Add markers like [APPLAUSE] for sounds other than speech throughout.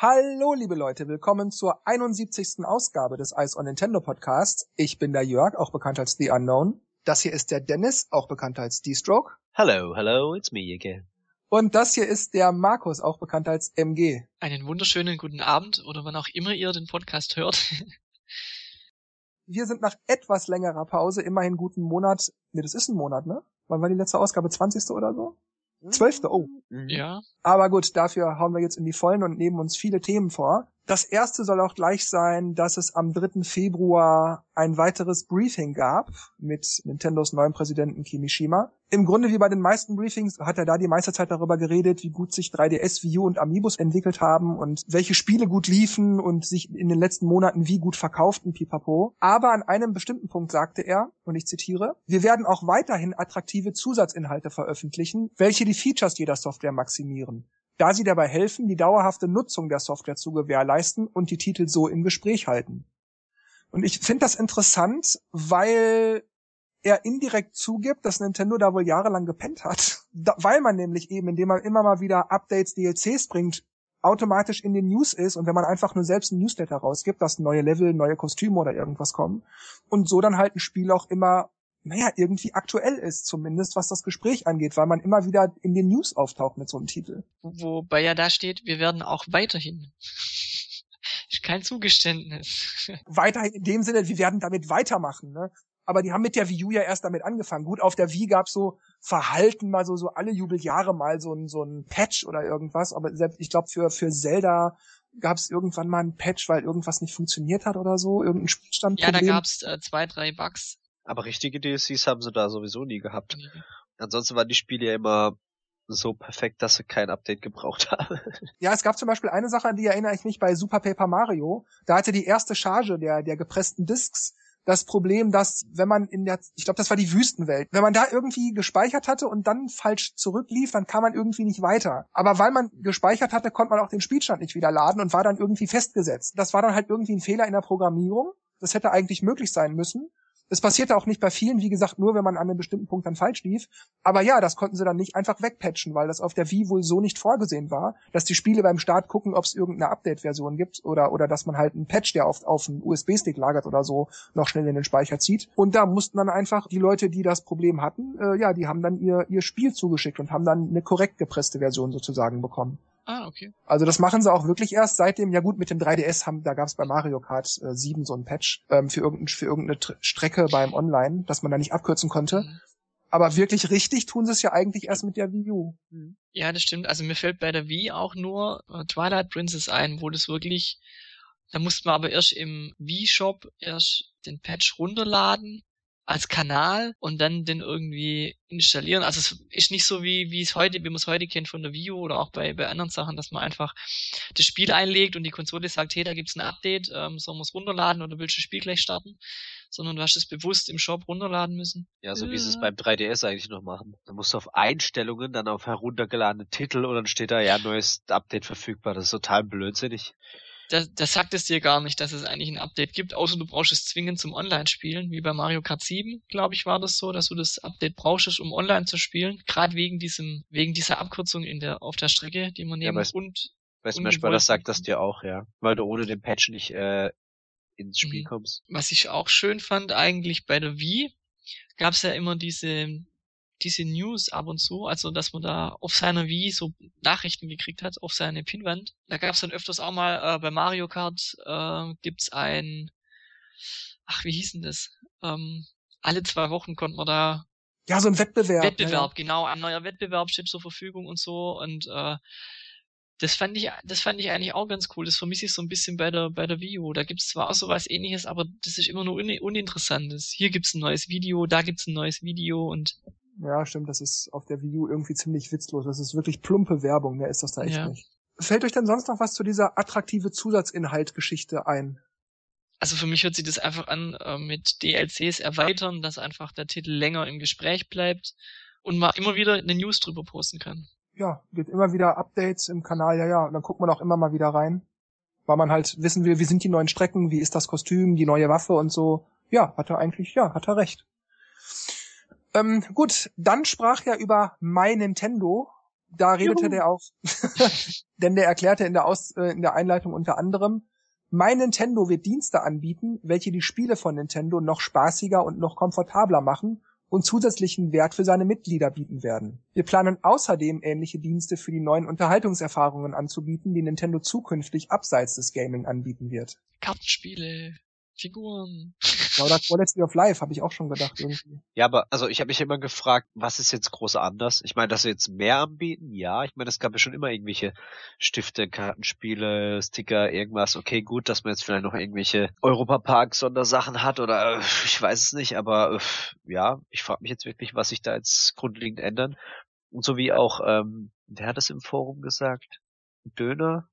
Hallo, liebe Leute, willkommen zur 71. Ausgabe des Ice on Nintendo Podcasts. Ich bin der Jörg, auch bekannt als The Unknown. Das hier ist der Dennis, auch bekannt als D-Stroke. Hello, hello, it's me again. Und das hier ist der Markus, auch bekannt als MG. Einen wunderschönen guten Abend oder wann auch immer ihr den Podcast hört. [LAUGHS] Wir sind nach etwas längerer Pause, immerhin guten Monat, nee, das ist ein Monat, ne? Wann war die letzte Ausgabe? 20. oder so? Zwölfte, oh. Mhm. Ja. Aber gut, dafür hauen wir jetzt in die Vollen und nehmen uns viele Themen vor. Das erste soll auch gleich sein, dass es am 3. Februar ein weiteres Briefing gab mit Nintendos neuem Präsidenten Kimishima. Im Grunde wie bei den meisten Briefings hat er da die meiste Zeit darüber geredet, wie gut sich 3DS, Wii U und Amiibos entwickelt haben und welche Spiele gut liefen und sich in den letzten Monaten wie gut verkauften, pipapo. Aber an einem bestimmten Punkt sagte er, und ich zitiere, wir werden auch weiterhin attraktive Zusatzinhalte veröffentlichen, welche die Features jeder Software maximieren da sie dabei helfen, die dauerhafte Nutzung der Software zu gewährleisten und die Titel so im Gespräch halten. Und ich finde das interessant, weil er indirekt zugibt, dass Nintendo da wohl jahrelang gepennt hat, [LAUGHS] da, weil man nämlich eben, indem man immer mal wieder Updates, DLCs bringt, automatisch in den News ist und wenn man einfach nur selbst ein Newsletter rausgibt, dass neue Level, neue Kostüme oder irgendwas kommen und so dann halt ein Spiel auch immer naja, irgendwie aktuell ist, zumindest was das Gespräch angeht, weil man immer wieder in den News auftaucht mit so einem Titel. Wobei ja da steht, wir werden auch weiterhin. [LAUGHS] Kein Zugeständnis. Weiterhin in dem Sinne, wir werden damit weitermachen, ne? Aber die haben mit der Wii U ja erst damit angefangen. Gut, auf der Wii gab's so Verhalten mal so, so alle Jubeljahre mal so ein, so ein Patch oder irgendwas. Aber selbst, ich glaube, für, für Zelda gab's irgendwann mal ein Patch, weil irgendwas nicht funktioniert hat oder so, irgendein Spielstand. Ja, da gab's äh, zwei, drei Bugs aber richtige DLCs haben sie da sowieso nie gehabt. Mhm. Ansonsten waren die Spiele ja immer so perfekt, dass sie kein Update gebraucht haben. [LAUGHS] Ja, es gab zum Beispiel eine Sache, an die erinnere ich mich bei Super Paper Mario. Da hatte die erste Charge der, der gepressten Discs das Problem, dass wenn man in der, ich glaube, das war die Wüstenwelt, wenn man da irgendwie gespeichert hatte und dann falsch zurücklief, dann kam man irgendwie nicht weiter. Aber weil man gespeichert hatte, konnte man auch den Spielstand nicht wieder laden und war dann irgendwie festgesetzt. Das war dann halt irgendwie ein Fehler in der Programmierung. Das hätte eigentlich möglich sein müssen. Es passierte auch nicht bei vielen, wie gesagt, nur wenn man an einem bestimmten Punkt dann falsch lief. Aber ja, das konnten sie dann nicht einfach wegpatchen, weil das auf der Wii wohl so nicht vorgesehen war, dass die Spiele beim Start gucken, ob es irgendeine Update-Version gibt oder, oder dass man halt einen Patch, der auf, auf einen USB-Stick lagert oder so, noch schnell in den Speicher zieht. Und da mussten dann einfach die Leute, die das Problem hatten, äh, ja, die haben dann ihr, ihr Spiel zugeschickt und haben dann eine korrekt gepresste Version sozusagen bekommen. Ah, okay. Also das machen sie auch wirklich erst seitdem, ja gut, mit dem 3DS haben, da gab es bei Mario Kart äh, 7 so ein Patch ähm, für, irgendein, für irgendeine Tr Strecke beim Online, dass man da nicht abkürzen konnte. Mhm. Aber wirklich richtig tun sie es ja eigentlich erst mit der Wii U. Mhm. Ja, das stimmt. Also mir fällt bei der Wii auch nur äh, Twilight Princess ein, wo das wirklich, da musste man aber erst im Wii-Shop erst den Patch runterladen als Kanal und dann den irgendwie installieren. Also es ist nicht so wie wie es heute, wie man es heute kennt von der Wii U oder auch bei, bei anderen Sachen, dass man einfach das Spiel einlegt und die Konsole sagt, hey, da gibt's ein Update, ähm, sollen wir es runterladen oder willst du das Spiel gleich starten? Sondern du hast es bewusst im Shop runterladen müssen. Ja, so äh. wie sie es beim 3DS eigentlich noch machen. Da musst du auf Einstellungen, dann auf heruntergeladene Titel und dann steht da ja neues Update verfügbar. Das ist total blödsinnig das, das sagt es dir gar nicht, dass es eigentlich ein Update gibt, außer du brauchst es zwingend zum Online-Spielen, wie bei Mario Kart 7, glaube ich, war das so, dass du das Update brauchst, um online zu spielen, gerade wegen diesem, wegen dieser Abkürzung in der, auf der Strecke, die man nehmen ja, und bei Smash Bros. sagt das dir auch, ja, weil du ohne den Patch nicht äh, ins Spiel mhm. kommst. Was ich auch schön fand eigentlich bei der Wii, gab es ja immer diese diese News ab und zu, also dass man da auf seiner Wii so Nachrichten gekriegt hat, auf seine Pinwand. Da gab es dann öfters auch mal äh, bei Mario Kart äh, gibt's ein, ach wie hieß denn das? Ähm, alle zwei Wochen konnte man da ja so ein Wettbewerb. Wettbewerb, ja. genau, ein neuer Wettbewerb steht zur Verfügung und so und äh, das fand ich, das fand ich eigentlich auch ganz cool. Das vermisse ich so ein bisschen bei der, bei der U. Da gibt's zwar auch sowas ähnliches, aber das ist immer nur un uninteressantes. Hier gibt's ein neues Video, da gibt's ein neues Video und ja, stimmt, das ist auf der Wii U irgendwie ziemlich witzlos. Das ist wirklich plumpe Werbung, mehr ist das da echt ja. nicht. Fällt euch denn sonst noch was zu dieser attraktive Zusatzinhalt-Geschichte ein? Also für mich hört sich das einfach an äh, mit DLCs erweitern, dass einfach der Titel länger im Gespräch bleibt und man immer wieder eine News drüber posten kann. Ja, gibt immer wieder Updates im Kanal, ja, ja, und dann guckt man auch immer mal wieder rein, weil man halt wissen will, wie sind die neuen Strecken, wie ist das Kostüm, die neue Waffe und so. Ja, hat er eigentlich, ja, hat er recht. Ähm, gut, dann sprach ja über My Nintendo Da redete Juhu. der auch, [LAUGHS] denn der erklärte in der, Aus, äh, in der Einleitung unter anderem, mein Nintendo wird Dienste anbieten, welche die Spiele von Nintendo noch spaßiger und noch komfortabler machen und zusätzlichen Wert für seine Mitglieder bieten werden. Wir planen außerdem ähnliche Dienste für die neuen Unterhaltungserfahrungen anzubieten, die Nintendo zukünftig abseits des Gaming anbieten wird. Kartenspiele, Figuren. Ja, oder Quality of Life, habe ich auch schon gedacht irgendwie. Ja, aber also ich habe mich immer gefragt, was ist jetzt groß anders? Ich meine, dass sie jetzt mehr anbieten, ja. Ich meine, es gab ja schon immer irgendwelche Stifte, Kartenspiele, Sticker, irgendwas. Okay, gut, dass man jetzt vielleicht noch irgendwelche Europapark-Sondersachen hat oder äh, ich weiß es nicht, aber äh, ja, ich frage mich jetzt wirklich, was sich da jetzt grundlegend ändern. Und so wie auch, ähm, wer hat das im Forum gesagt? Döner?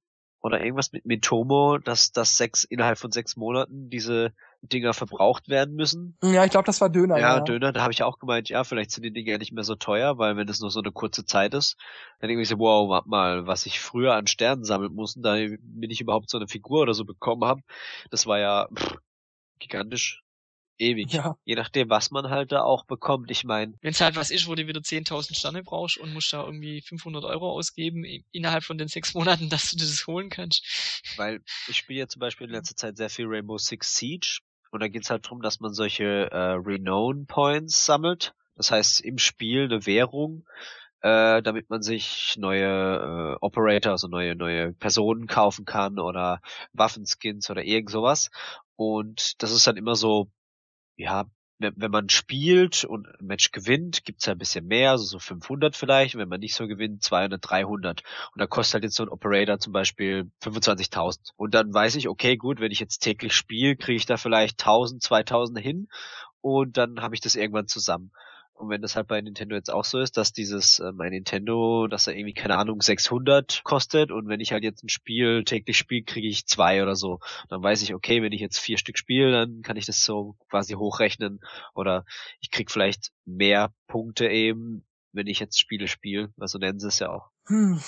oder irgendwas mit Mitomo, dass das sechs innerhalb von sechs Monaten diese Dinger verbraucht werden müssen. Ja, ich glaube, das war Döner. Ja, ja. Döner, da habe ich auch gemeint, ja, vielleicht sind die Dinger ja nicht mehr so teuer, weil wenn es nur so eine kurze Zeit ist, dann irgendwie so, wow, warte mal, was ich früher an Sternen sammeln musste, da bin ich überhaupt so eine Figur oder so bekommen habe, das war ja pff, gigantisch ewig. Ja. Je nachdem, was man halt da auch bekommt. Ich meine. Wenn es halt was ist, wo du wieder 10.000 Sterne brauchst und musst da irgendwie 500 Euro ausgeben innerhalb von den sechs Monaten, [LAUGHS] dass du das holen kannst. Weil ich spiele ja zum Beispiel in letzter Zeit sehr viel Rainbow Six Siege und da geht's halt drum, dass man solche äh, Renown Points sammelt. Das heißt, im Spiel eine Währung, äh, damit man sich neue äh, Operator, also neue neue Personen kaufen kann oder Waffenskins oder irgend sowas. Und das ist dann immer so ja, wenn man spielt und ein Match gewinnt, gibt's ja ein bisschen mehr, also so 500 vielleicht. Und wenn man nicht so gewinnt, 200, 300. Und da kostet halt jetzt so ein Operator zum Beispiel 25.000. Und dann weiß ich, okay, gut, wenn ich jetzt täglich spiele, kriege ich da vielleicht 1000, 2000 hin. Und dann habe ich das irgendwann zusammen. Und wenn das halt bei Nintendo jetzt auch so ist, dass dieses äh, mein Nintendo, dass er irgendwie keine Ahnung 600 kostet und wenn ich halt jetzt ein Spiel täglich spiele, kriege ich zwei oder so. Dann weiß ich, okay, wenn ich jetzt vier Stück spiele, dann kann ich das so quasi hochrechnen oder ich krieg vielleicht mehr Punkte eben, wenn ich jetzt Spiele spiele. Also nennen sie es ja auch. Hm.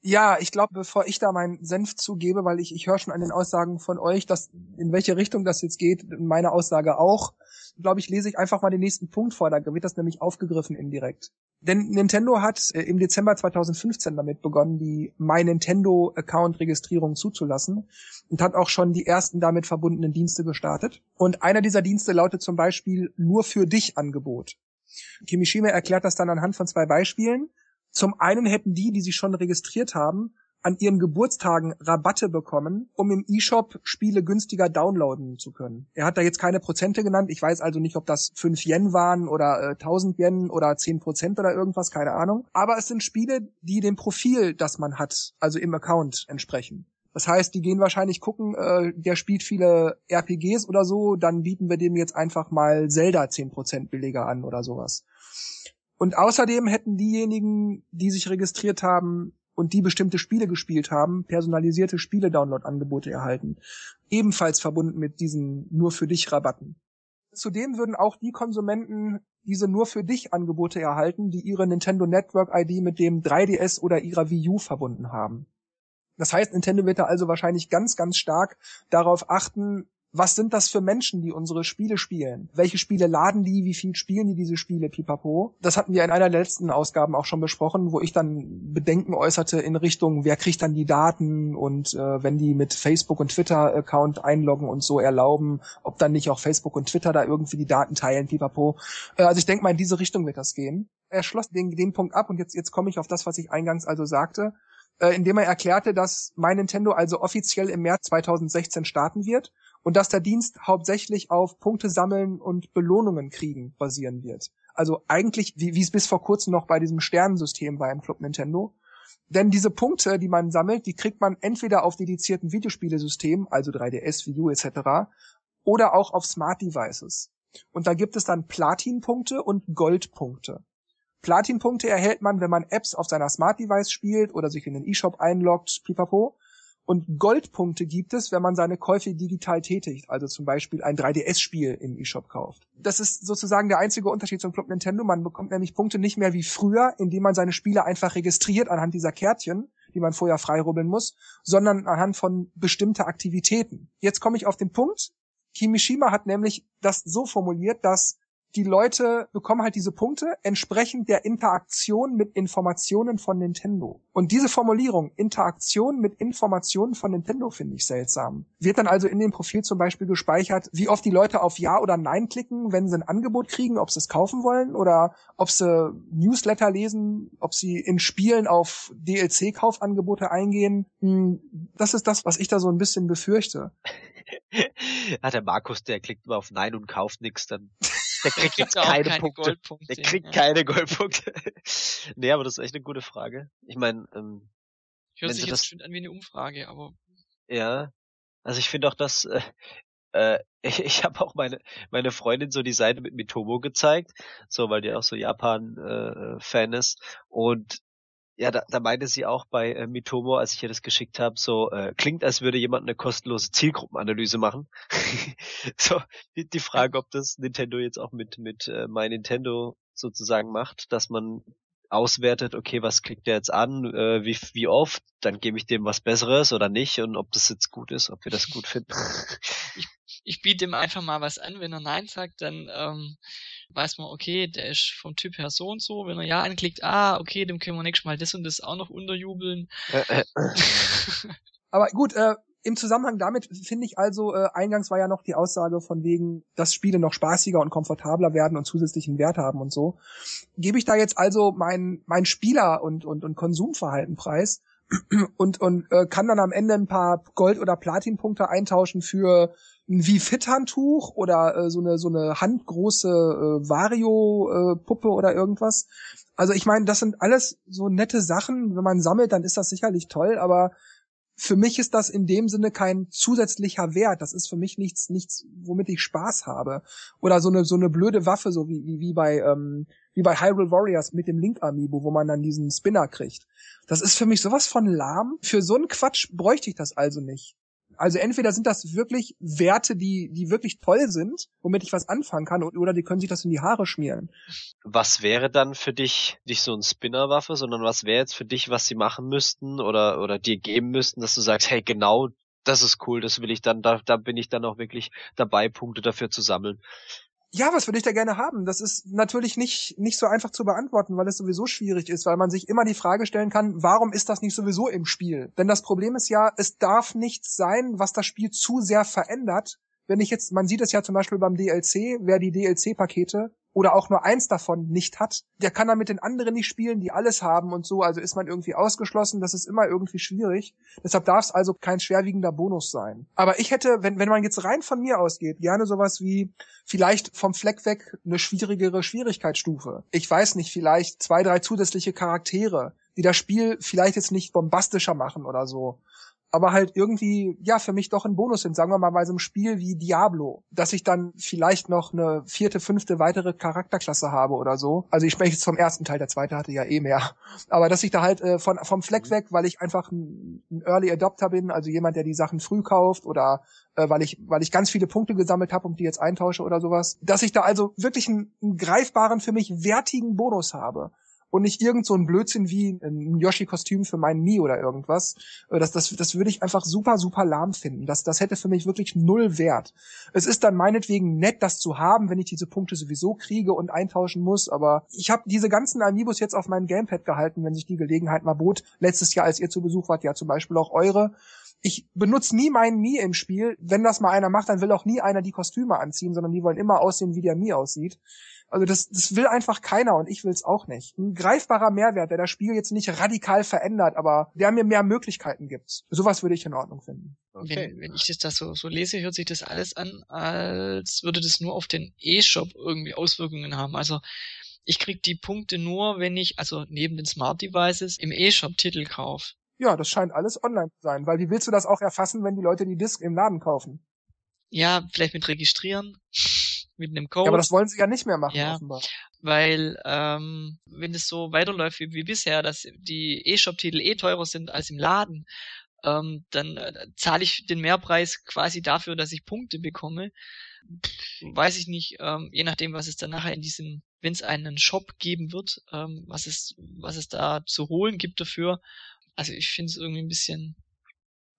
Ja, ich glaube, bevor ich da meinen Senf zugebe, weil ich, ich höre schon an den Aussagen von euch, dass in welche Richtung das jetzt geht, meine Aussage auch, glaube ich, lese ich einfach mal den nächsten Punkt vor, da wird das nämlich aufgegriffen indirekt. Denn Nintendo hat äh, im Dezember 2015 damit begonnen, die My Nintendo Account Registrierung zuzulassen und hat auch schon die ersten damit verbundenen Dienste gestartet. Und einer dieser Dienste lautet zum Beispiel nur für dich Angebot. Kimishima erklärt das dann anhand von zwei Beispielen. Zum einen hätten die, die sich schon registriert haben, an ihren Geburtstagen Rabatte bekommen, um im E-Shop Spiele günstiger downloaden zu können. Er hat da jetzt keine Prozente genannt. Ich weiß also nicht, ob das 5 Yen waren oder äh, 1000 Yen oder 10 Prozent oder irgendwas, keine Ahnung. Aber es sind Spiele, die dem Profil, das man hat, also im Account entsprechen. Das heißt, die gehen wahrscheinlich gucken, äh, der spielt viele RPGs oder so, dann bieten wir dem jetzt einfach mal Zelda 10% billiger an oder sowas. Und außerdem hätten diejenigen, die sich registriert haben und die bestimmte Spiele gespielt haben, personalisierte Spiele-Download-Angebote erhalten. Ebenfalls verbunden mit diesen nur für dich Rabatten. Zudem würden auch die Konsumenten diese nur für dich Angebote erhalten, die ihre Nintendo Network ID mit dem 3DS oder ihrer Wii U verbunden haben. Das heißt, Nintendo wird da also wahrscheinlich ganz, ganz stark darauf achten, was sind das für Menschen, die unsere Spiele spielen? Welche Spiele laden die? Wie viel spielen die diese Spiele? Pipapo. Das hatten wir in einer der letzten Ausgaben auch schon besprochen, wo ich dann Bedenken äußerte in Richtung, wer kriegt dann die Daten und äh, wenn die mit Facebook und Twitter Account einloggen und so erlauben, ob dann nicht auch Facebook und Twitter da irgendwie die Daten teilen, Pipapo. Äh, also ich denke mal, in diese Richtung wird das gehen. Er schloss den, den Punkt ab und jetzt, jetzt komme ich auf das, was ich eingangs also sagte äh, indem er erklärte, dass mein Nintendo also offiziell im März 2016 starten wird und dass der Dienst hauptsächlich auf Punkte sammeln und Belohnungen kriegen basieren wird. Also eigentlich, wie, wie es bis vor kurzem noch bei diesem Sternensystem war im Club Nintendo. Denn diese Punkte, die man sammelt, die kriegt man entweder auf dedizierten Videospielesystemen, also 3DS, Wii U etc., oder auch auf Smart Devices. Und da gibt es dann Platin-Punkte und Gold-Punkte. Platin-Punkte erhält man, wenn man Apps auf seiner Smart Device spielt oder sich in den eShop einloggt, pipapo. Und Goldpunkte gibt es, wenn man seine Käufe digital tätigt, also zum Beispiel ein 3DS-Spiel im eShop kauft. Das ist sozusagen der einzige Unterschied zum Club Nintendo. Man bekommt nämlich Punkte nicht mehr wie früher, indem man seine Spiele einfach registriert anhand dieser Kärtchen, die man vorher freirubbeln muss, sondern anhand von bestimmter Aktivitäten. Jetzt komme ich auf den Punkt. Kimishima hat nämlich das so formuliert, dass die Leute bekommen halt diese Punkte entsprechend der Interaktion mit Informationen von Nintendo. Und diese Formulierung, Interaktion mit Informationen von Nintendo, finde ich seltsam. Wird dann also in dem Profil zum Beispiel gespeichert, wie oft die Leute auf Ja oder Nein klicken, wenn sie ein Angebot kriegen, ob sie es kaufen wollen oder ob sie Newsletter lesen, ob sie in Spielen auf DLC-Kaufangebote eingehen. Hm, das ist das, was ich da so ein bisschen befürchte. ja, [LAUGHS] der Markus, der klickt immer auf Nein und kauft nichts, dann [LAUGHS] der kriegt jetzt keine, keine, Punkte. Goldpunkte. Der kriegt ja. keine Goldpunkte. [LAUGHS] nee, aber das ist echt eine gute Frage. Ich meine, ähm, hört sich jetzt schon an wie eine Umfrage, aber ja, also ich finde auch, dass äh, äh, [LAUGHS] ich, ich habe auch meine meine Freundin so die Seite mit Mitomo gezeigt, so weil die auch so Japan äh, Fan ist und ja, da, da meinte sie auch bei äh, Mitomo, als ich ihr das geschickt habe, so äh, klingt, als würde jemand eine kostenlose Zielgruppenanalyse machen. [LAUGHS] so die, die Frage, ob das Nintendo jetzt auch mit mit äh, My Nintendo sozusagen macht, dass man auswertet, okay, was klickt der jetzt an, äh, wie wie oft, dann gebe ich dem was Besseres oder nicht und ob das jetzt gut ist, ob wir das gut finden. [LAUGHS] ich, ich biete ihm einfach mal was an, wenn er Nein sagt, dann ähm, weiß man, okay, der ist vom Typ her so und so. Wenn er Ja anklickt, ah, okay, dem können wir nächstes Mal das und das auch noch unterjubeln. [LAUGHS] Aber gut, äh, im Zusammenhang damit finde ich also, äh, eingangs war ja noch die Aussage von wegen, dass Spiele noch spaßiger und komfortabler werden und zusätzlichen Wert haben und so. Gebe ich da jetzt also mein, mein Spieler- und, und, und Konsumverhalten preis und, und äh, kann dann am Ende ein paar Gold- oder Platinpunkte eintauschen für wie fit Handtuch oder äh, so eine so eine handgroße äh, Vario äh, Puppe oder irgendwas. Also ich meine, das sind alles so nette Sachen. Wenn man sammelt, dann ist das sicherlich toll, aber für mich ist das in dem Sinne kein zusätzlicher Wert. Das ist für mich nichts, nichts, womit ich Spaß habe. Oder so eine so eine blöde Waffe, so wie wie, wie bei ähm, wie bei Hyrule Warriors mit dem Link Amiibo, wo man dann diesen Spinner kriegt. Das ist für mich sowas von lahm. Für so einen Quatsch bräuchte ich das also nicht. Also entweder sind das wirklich Werte, die, die wirklich toll sind, womit ich was anfangen kann, oder die können sich das in die Haare schmieren. Was wäre dann für dich nicht so ein Spinnerwaffe, sondern was wäre jetzt für dich, was sie machen müssten oder, oder dir geben müssten, dass du sagst, hey, genau, das ist cool, das will ich dann, da, da bin ich dann auch wirklich dabei, Punkte dafür zu sammeln. Ja, was würde ich da gerne haben? Das ist natürlich nicht, nicht so einfach zu beantworten, weil es sowieso schwierig ist, weil man sich immer die Frage stellen kann, warum ist das nicht sowieso im Spiel? Denn das Problem ist ja, es darf nichts sein, was das Spiel zu sehr verändert. Wenn ich jetzt, man sieht es ja zum Beispiel beim DLC, wer die DLC-Pakete oder auch nur eins davon nicht hat, der kann dann mit den anderen nicht spielen, die alles haben und so, also ist man irgendwie ausgeschlossen, das ist immer irgendwie schwierig. Deshalb darf es also kein schwerwiegender Bonus sein. Aber ich hätte, wenn, wenn man jetzt rein von mir ausgeht, gerne sowas wie vielleicht vom Fleck weg eine schwierigere Schwierigkeitsstufe. Ich weiß nicht, vielleicht zwei, drei zusätzliche Charaktere, die das Spiel vielleicht jetzt nicht bombastischer machen oder so aber halt irgendwie, ja, für mich doch ein Bonus sind, sagen wir mal bei so einem Spiel wie Diablo, dass ich dann vielleicht noch eine vierte, fünfte weitere Charakterklasse habe oder so. Also ich spreche jetzt vom ersten Teil, der zweite hatte ja eh mehr. Aber dass ich da halt äh, von, vom Fleck mhm. weg, weil ich einfach ein, ein Early Adopter bin, also jemand, der die Sachen früh kauft oder äh, weil ich, weil ich ganz viele Punkte gesammelt habe und die jetzt eintausche oder sowas, dass ich da also wirklich einen, einen greifbaren, für mich wertigen Bonus habe und nicht irgend so ein Blödsinn wie ein Yoshi-Kostüm für meinen Mii oder irgendwas. Äh, das, das, das würde ich einfach super, super lahm finden. Das, das hätte für mich wirklich null Wert. Es ist dann meinetwegen nett, das zu haben, wenn ich diese Punkte sowieso kriege und eintauschen muss, aber ich habe diese ganzen Amiibos jetzt auf meinem Gamepad gehalten, wenn sich die Gelegenheit mal bot. Letztes Jahr, als ihr zu Besuch wart, ja zum Beispiel auch eure ich benutze nie meinen Mii im Spiel. Wenn das mal einer macht, dann will auch nie einer die Kostüme anziehen, sondern die wollen immer aussehen, wie der Mii aussieht. Also das, das will einfach keiner und ich will es auch nicht. Ein greifbarer Mehrwert, der das Spiel jetzt nicht radikal verändert, aber der mir mehr Möglichkeiten gibt. Sowas würde ich in Ordnung finden. Okay. Wenn, wenn ich das da so, so lese, hört sich das alles an, als würde das nur auf den E-Shop irgendwie Auswirkungen haben. Also ich krieg die Punkte nur, wenn ich, also neben den Smart Devices, im E-Shop Titel kaufe. Ja, das scheint alles online zu sein, weil wie willst du das auch erfassen, wenn die Leute die Disc im Laden kaufen? Ja, vielleicht mit registrieren mit einem Code. Ja, aber das wollen sie ja nicht mehr machen, ja, offenbar. Weil, ähm, wenn es so weiterläuft wie, wie bisher, dass die E-Shop-Titel eh teurer sind als im Laden, ähm, dann äh, zahle ich den Mehrpreis quasi dafür, dass ich Punkte bekomme. Pff, weiß ich nicht, ähm, je nachdem, was es dann nachher in diesem, wenn es einen Shop geben wird, ähm, was es, was es da zu holen gibt dafür. Also ich finde es irgendwie ein bisschen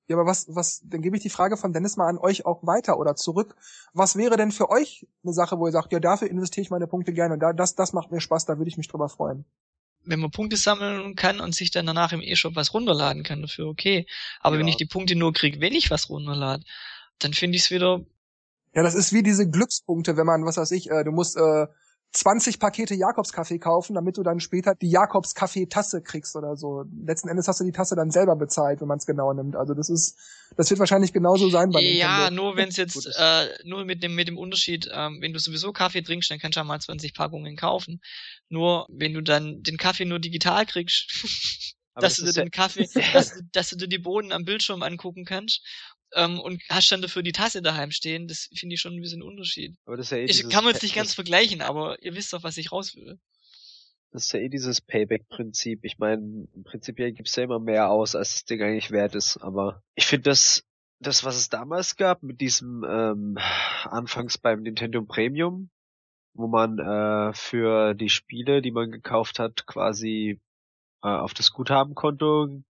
Ja, aber was, was, dann gebe ich die Frage von Dennis mal an euch auch weiter oder zurück. Was wäre denn für euch eine Sache, wo ihr sagt, ja, dafür investiere ich meine Punkte gerne und da, das, das macht mir Spaß, da würde ich mich drüber freuen. Wenn man Punkte sammeln kann und sich dann danach im E-Shop was runterladen kann, dafür okay. Aber ja. wenn ich die Punkte nur kriege, wenn ich was runterlade, dann finde ich es wieder. Ja, das ist wie diese Glückspunkte, wenn man, was weiß ich, äh, du musst äh, 20 Pakete Jakobskaffee kaufen, damit du dann später die Jakobskaffee-Tasse kriegst oder so. Letzten Endes hast du die Tasse dann selber bezahlt, wenn man es genau nimmt. Also das ist, das wird wahrscheinlich genauso sein bei Ja, Nintendo. nur wenn es jetzt, äh, nur mit dem mit dem Unterschied, ähm, wenn du sowieso Kaffee trinkst, dann kannst du ja mal 20 Packungen kaufen. Nur wenn du dann den Kaffee nur digital kriegst, [LAUGHS] [LAUGHS] dass du dir den Kaffee, dass, dass du dir die Bohnen am Bildschirm angucken kannst ähm, und hast dann dafür die Tasse daheim stehen, das finde ich schon ein bisschen Unterschied. Aber das ist ja eh ich kann man jetzt nicht ganz vergleichen, aber ihr wisst doch, was ich raus will. Das ist ja eh dieses Payback-Prinzip. Ich meine, prinzipiell gibt's ja immer mehr aus, als das Ding eigentlich wert ist. Aber ich finde das, das, was es damals gab, mit diesem ähm, anfangs beim Nintendo Premium, wo man äh, für die Spiele, die man gekauft hat, quasi äh, auf das Guthabenkonto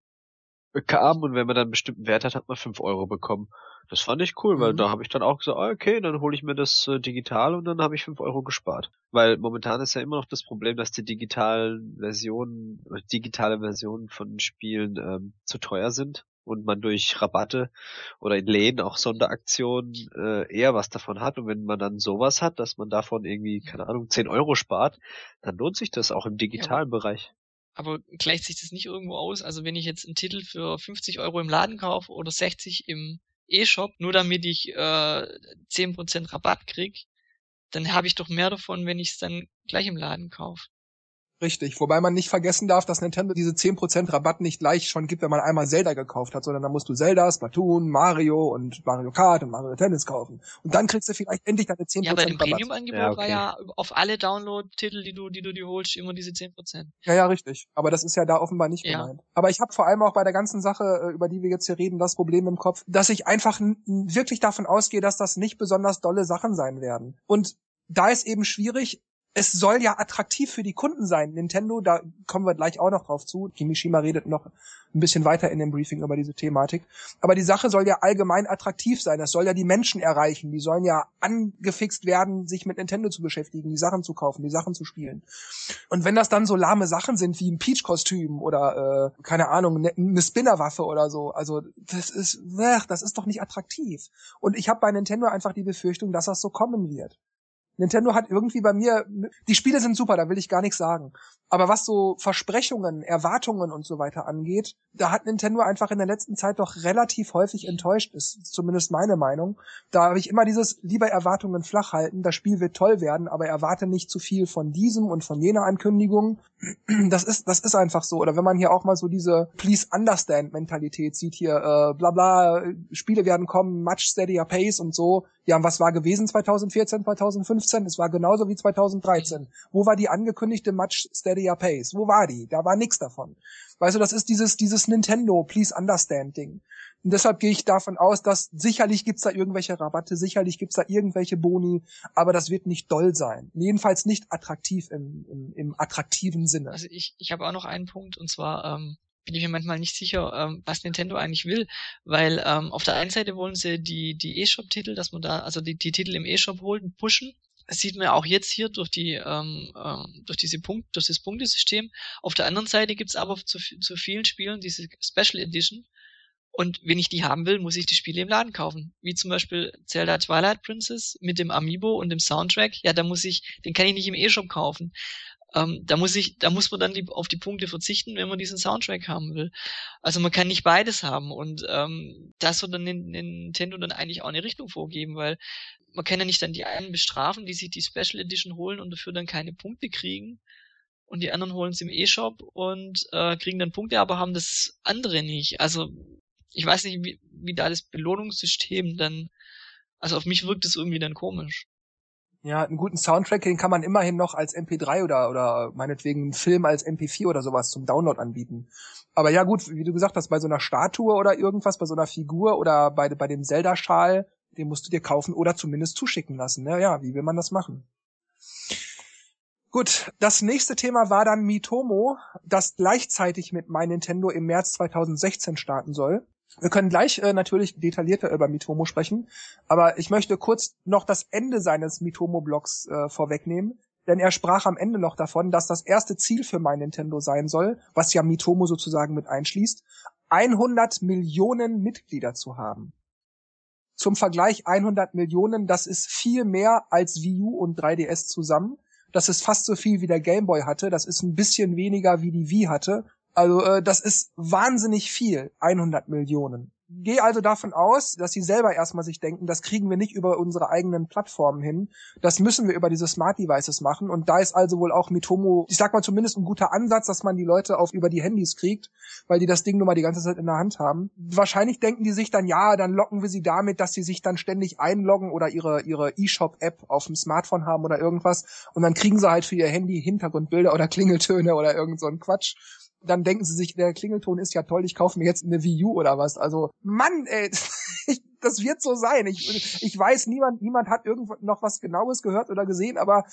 bekam und wenn man dann einen bestimmten Wert hat, hat man fünf Euro bekommen. Das fand ich cool, weil mhm. da habe ich dann auch gesagt, ah, okay, dann hole ich mir das äh, digital und dann habe ich fünf Euro gespart. Weil momentan ist ja immer noch das Problem, dass die digitalen Versionen, digitale Versionen von Spielen ähm, zu teuer sind und man durch Rabatte oder in Läden auch Sonderaktionen äh, eher was davon hat. Und wenn man dann sowas hat, dass man davon irgendwie, keine Ahnung, zehn Euro spart, dann lohnt sich das auch im digitalen ja. Bereich. Aber gleicht sich das nicht irgendwo aus? Also wenn ich jetzt einen Titel für 50 Euro im Laden kaufe oder 60 im E-Shop, nur damit ich äh, 10% Rabatt krieg, dann habe ich doch mehr davon, wenn ich es dann gleich im Laden kaufe. Richtig, wobei man nicht vergessen darf, dass Nintendo diese 10% Rabatt nicht gleich schon gibt, wenn man einmal Zelda gekauft hat, sondern dann musst du Zelda, Splatoon, Mario und Mario Kart und Mario Tennis kaufen. Und dann kriegst du vielleicht endlich deine 10% Rabatt. Ja, bei dem Premium-Angebot ja, okay. war ja auf alle Download-Titel, die du, die du dir holst, immer diese 10%. Ja, ja, richtig. Aber das ist ja da offenbar nicht ja. gemeint. Aber ich habe vor allem auch bei der ganzen Sache, äh, über die wir jetzt hier reden, das Problem im Kopf, dass ich einfach wirklich davon ausgehe, dass das nicht besonders dolle Sachen sein werden. Und da ist eben schwierig, es soll ja attraktiv für die Kunden sein. Nintendo, da kommen wir gleich auch noch drauf zu. Kimishima redet noch ein bisschen weiter in dem Briefing über diese Thematik. Aber die Sache soll ja allgemein attraktiv sein. Das soll ja die Menschen erreichen. Die sollen ja angefixt werden, sich mit Nintendo zu beschäftigen, die Sachen zu kaufen, die Sachen zu spielen. Und wenn das dann so lahme Sachen sind wie ein Peach-Kostüm oder äh, keine Ahnung, ne, eine Spinnerwaffe oder so, also das ist, das ist doch nicht attraktiv. Und ich habe bei Nintendo einfach die Befürchtung, dass das so kommen wird. Nintendo hat irgendwie bei mir, die Spiele sind super, da will ich gar nichts sagen. Aber was so Versprechungen, Erwartungen und so weiter angeht, da hat Nintendo einfach in der letzten Zeit doch relativ häufig enttäuscht, ist zumindest meine Meinung. Da habe ich immer dieses lieber Erwartungen flach halten, das Spiel wird toll werden, aber erwarte nicht zu viel von diesem und von jener Ankündigung. Das ist, das ist einfach so. Oder wenn man hier auch mal so diese Please Understand Mentalität sieht hier, äh, bla bla, Spiele werden kommen, much steadier pace und so. Ja, was war gewesen 2014, 2015? Es war genauso wie 2013. Wo war die angekündigte much steadier pace? Wo war die? Da war nichts davon. Weißt du, das ist dieses, dieses Nintendo Please Understand Ding. Und deshalb gehe ich davon aus, dass sicherlich gibt's da irgendwelche Rabatte, sicherlich gibt's da irgendwelche Boni, aber das wird nicht doll sein. Jedenfalls nicht attraktiv im, im, im attraktiven Sinne. Also ich, ich habe auch noch einen Punkt und zwar ähm, bin ich mir manchmal nicht sicher, ähm, was Nintendo eigentlich will, weil ähm, auf der einen Seite wollen sie die die E-Shop-Titel, dass man da also die, die Titel im E-Shop holen, pushen. Das sieht man ja auch jetzt hier durch die ähm, äh, durch diese Punkt durch das Punktesystem. Auf der anderen Seite gibt's aber zu, zu vielen Spielen diese Special Edition, und wenn ich die haben will, muss ich die Spiele im Laden kaufen. Wie zum Beispiel Zelda Twilight Princess mit dem Amiibo und dem Soundtrack. Ja, da muss ich, den kann ich nicht im E-Shop kaufen. Ähm, da muss ich, da muss man dann die, auf die Punkte verzichten, wenn man diesen Soundtrack haben will. Also man kann nicht beides haben und ähm, das soll dann Nintendo dann eigentlich auch eine Richtung vorgeben, weil man kann ja nicht dann die einen bestrafen, die sich die Special Edition holen und dafür dann keine Punkte kriegen und die anderen holen es im E-Shop und äh, kriegen dann Punkte, aber haben das andere nicht. Also ich weiß nicht, wie, wie da das Belohnungssystem dann, also auf mich wirkt es irgendwie dann komisch. Ja, einen guten Soundtrack, den kann man immerhin noch als MP3 oder, oder meinetwegen einen Film als MP4 oder sowas zum Download anbieten. Aber ja gut, wie du gesagt hast, bei so einer Statue oder irgendwas, bei so einer Figur oder bei, bei dem Zelda-Schal, den musst du dir kaufen oder zumindest zuschicken lassen. Ja, ja, wie will man das machen? Gut, das nächste Thema war dann Mitomo, das gleichzeitig mit My Nintendo im März 2016 starten soll. Wir können gleich äh, natürlich detaillierter über Mitomo sprechen, aber ich möchte kurz noch das Ende seines Mitomo-Blogs äh, vorwegnehmen, denn er sprach am Ende noch davon, dass das erste Ziel für mein Nintendo sein soll, was ja Mitomo sozusagen mit einschließt, 100 Millionen Mitglieder zu haben. Zum Vergleich 100 Millionen, das ist viel mehr als Wii U und 3DS zusammen. Das ist fast so viel wie der Game Boy hatte. Das ist ein bisschen weniger wie die Wii hatte. Also äh, das ist wahnsinnig viel, 100 Millionen. Geh also davon aus, dass sie selber erstmal sich denken, das kriegen wir nicht über unsere eigenen Plattformen hin. Das müssen wir über diese Smart Devices machen. Und da ist also wohl auch Mitomo, ich sag mal zumindest ein guter Ansatz, dass man die Leute auf über die Handys kriegt, weil die das Ding nun mal die ganze Zeit in der Hand haben. Wahrscheinlich denken die sich dann, ja, dann locken wir sie damit, dass sie sich dann ständig einloggen oder ihre, ihre E-Shop-App auf dem Smartphone haben oder irgendwas. Und dann kriegen sie halt für ihr Handy Hintergrundbilder oder Klingeltöne oder irgend so ein Quatsch dann denken sie sich, der Klingelton ist ja toll, ich kaufe mir jetzt eine Wii U oder was. Also, Mann, ey, [LAUGHS] das wird so sein. Ich, ich weiß, niemand, niemand hat irgendwo noch was Genaues gehört oder gesehen, aber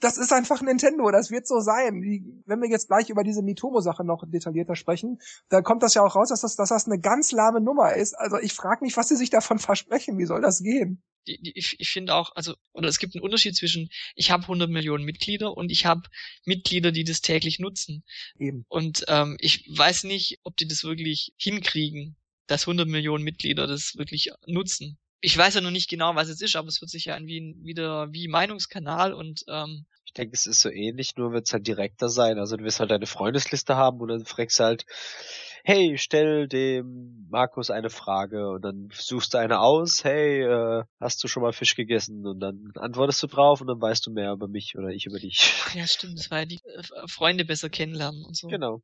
das ist einfach Nintendo, das wird so sein. Wenn wir jetzt gleich über diese Mitomo-Sache noch detaillierter sprechen, dann kommt das ja auch raus, dass das, dass das eine ganz lahme Nummer ist. Also ich frage mich, was sie sich davon versprechen. Wie soll das gehen? Ich, ich finde auch, also, oder es gibt einen Unterschied zwischen, ich habe 100 Millionen Mitglieder und ich habe Mitglieder, die das täglich nutzen. Eben. Und ähm, ich weiß nicht, ob die das wirklich hinkriegen, dass 100 Millionen Mitglieder das wirklich nutzen. Ich weiß ja noch nicht genau, was es ist, aber es wird sich ja an wie, wieder wie Meinungskanal und ähm, ich denke, es ist so ähnlich, nur wird es halt direkter sein. Also du wirst halt deine Freundesliste haben und dann fragst halt, hey, stell dem Markus eine Frage und dann suchst du eine aus, hey, äh, hast du schon mal Fisch gegessen? Und dann antwortest du drauf und dann weißt du mehr über mich oder ich über dich. Ja, stimmt, das war ja die äh, Freunde besser kennenlernen und so. Genau.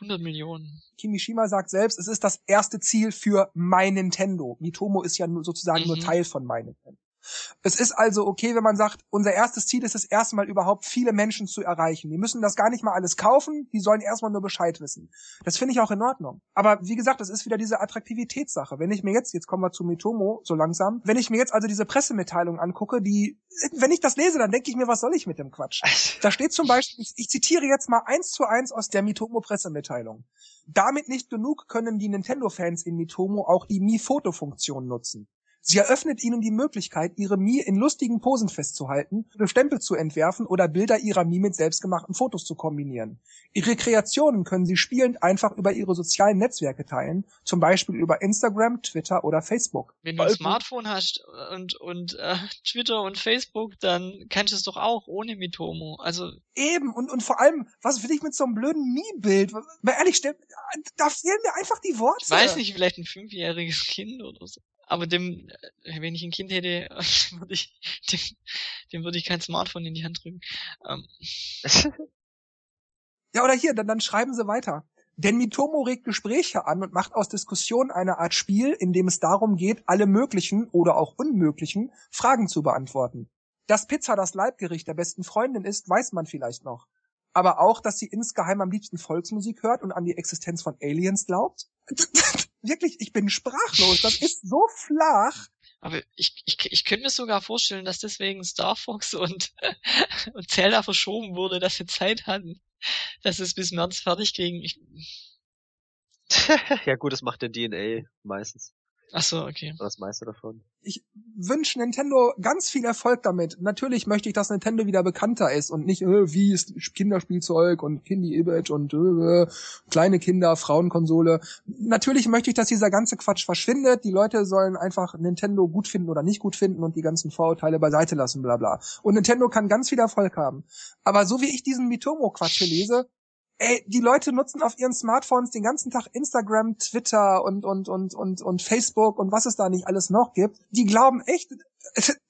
100 Millionen. Kimishima sagt selbst, es ist das erste Ziel für mein Nintendo. Mitomo ist ja nur sozusagen mhm. nur Teil von mein Nintendo. Es ist also okay, wenn man sagt, unser erstes Ziel ist es erstmal überhaupt viele Menschen zu erreichen. Die müssen das gar nicht mal alles kaufen, die sollen erstmal nur Bescheid wissen. Das finde ich auch in Ordnung. Aber wie gesagt, das ist wieder diese Attraktivitätssache. Wenn ich mir jetzt, jetzt kommen wir zu Mitomo so langsam, wenn ich mir jetzt also diese Pressemitteilung angucke, die, wenn ich das lese, dann denke ich mir, was soll ich mit dem Quatsch? [LAUGHS] Da steht zum Beispiel, ich, ich zitiere jetzt mal eins zu eins aus der Mitomo Pressemitteilung. Damit nicht genug können die Nintendo-Fans in Mitomo auch die Mi-Foto-Funktion nutzen. Sie eröffnet ihnen die Möglichkeit, ihre Mii in lustigen Posen festzuhalten, Stempel zu entwerfen oder Bilder ihrer Mii mit selbstgemachten Fotos zu kombinieren. Ihre Kreationen können sie spielend einfach über ihre sozialen Netzwerke teilen, zum Beispiel über Instagram, Twitter oder Facebook. Wenn du ein Smartphone hast und, und äh, [LAUGHS] Twitter und Facebook, dann kannst du es doch auch ohne Mitomo. Also Eben, und, und vor allem, was will ich mit so einem blöden Mii-Bild? Mal ehrlich, da fehlen mir einfach die Worte. Ich weiß nicht, vielleicht ein fünfjähriges Kind oder so. Aber dem, äh, wenn ich ein Kind hätte, [LAUGHS] würde ich, dem, dem würde ich kein Smartphone in die Hand drücken. Ähm. ja, oder hier, dann, dann schreiben sie weiter. Denn Mitomo regt Gespräche an und macht aus Diskussionen eine Art Spiel, in dem es darum geht, alle möglichen oder auch unmöglichen Fragen zu beantworten. Dass Pizza das Leibgericht der besten Freundin ist, weiß man vielleicht noch. Aber auch, dass sie insgeheim am liebsten Volksmusik hört und an die Existenz von Aliens glaubt? [LAUGHS] wirklich, ich bin sprachlos. Das ist so flach. Aber ich, ich, ich könnte mir sogar vorstellen, dass deswegen Star Fox und, [LAUGHS] und Zelda verschoben wurde, dass wir Zeit hatten, dass es bis März fertig kriegen. Ich... [LAUGHS] ja gut, das macht der DNA meistens. Ach so, okay. Das meiste davon. Ich wünsche Nintendo ganz viel Erfolg damit. Natürlich möchte ich, dass Nintendo wieder bekannter ist und nicht, äh, wie ist Kinderspielzeug und Kindy Image und äh, kleine Kinder, Frauenkonsole. Natürlich möchte ich, dass dieser ganze Quatsch verschwindet. Die Leute sollen einfach Nintendo gut finden oder nicht gut finden und die ganzen Vorurteile beiseite lassen, bla bla. Und Nintendo kann ganz viel Erfolg haben. Aber so wie ich diesen Mitomo-Quatsch hier lese, ey, die Leute nutzen auf ihren Smartphones den ganzen Tag Instagram, Twitter und, und, und, und, und Facebook und was es da nicht alles noch gibt. Die glauben echt,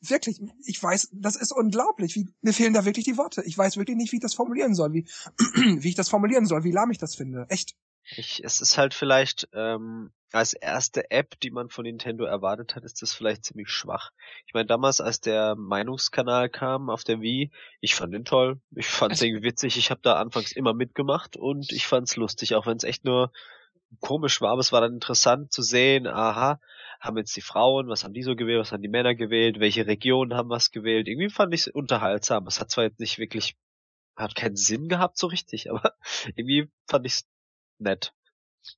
wirklich, ich weiß, das ist unglaublich. Wie, mir fehlen da wirklich die Worte. Ich weiß wirklich nicht, wie ich das formulieren soll, wie, [CLEARS THROAT] wie ich das formulieren soll, wie lahm ich das finde. Echt. Ich, es ist halt vielleicht ähm, als erste App, die man von Nintendo erwartet hat, ist das vielleicht ziemlich schwach. Ich meine, damals, als der Meinungskanal kam auf der Wii, ich fand ihn toll. Ich fand irgendwie witzig. Ich habe da anfangs immer mitgemacht und ich fand's lustig, auch wenn es echt nur komisch war, aber es war dann interessant zu sehen, aha, haben jetzt die Frauen, was haben die so gewählt, was haben die Männer gewählt, welche Regionen haben was gewählt. Irgendwie fand ich es unterhaltsam. Es hat zwar jetzt nicht wirklich, hat keinen Sinn gehabt so richtig, [LAUGHS] aber irgendwie fand ich es nett.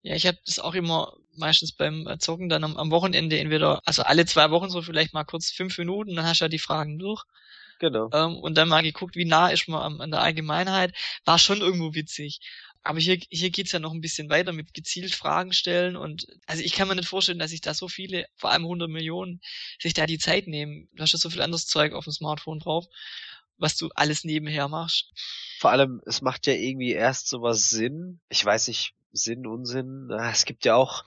Ja, ich habe das auch immer meistens beim Zocken dann am, am Wochenende entweder, also alle zwei Wochen so vielleicht mal kurz fünf Minuten, dann hast du ja die Fragen durch. Genau. Ähm, und dann mal geguckt, wie nah ist man an, an der Allgemeinheit. War schon irgendwo witzig. Aber hier, hier geht's ja noch ein bisschen weiter mit gezielt Fragen stellen und also ich kann mir nicht vorstellen, dass sich da so viele, vor allem 100 Millionen, sich da die Zeit nehmen. Du hast ja so viel anderes Zeug auf dem Smartphone drauf, was du alles nebenher machst. Vor allem, es macht ja irgendwie erst sowas Sinn. Ich weiß nicht, Sinn, Unsinn. Es gibt ja auch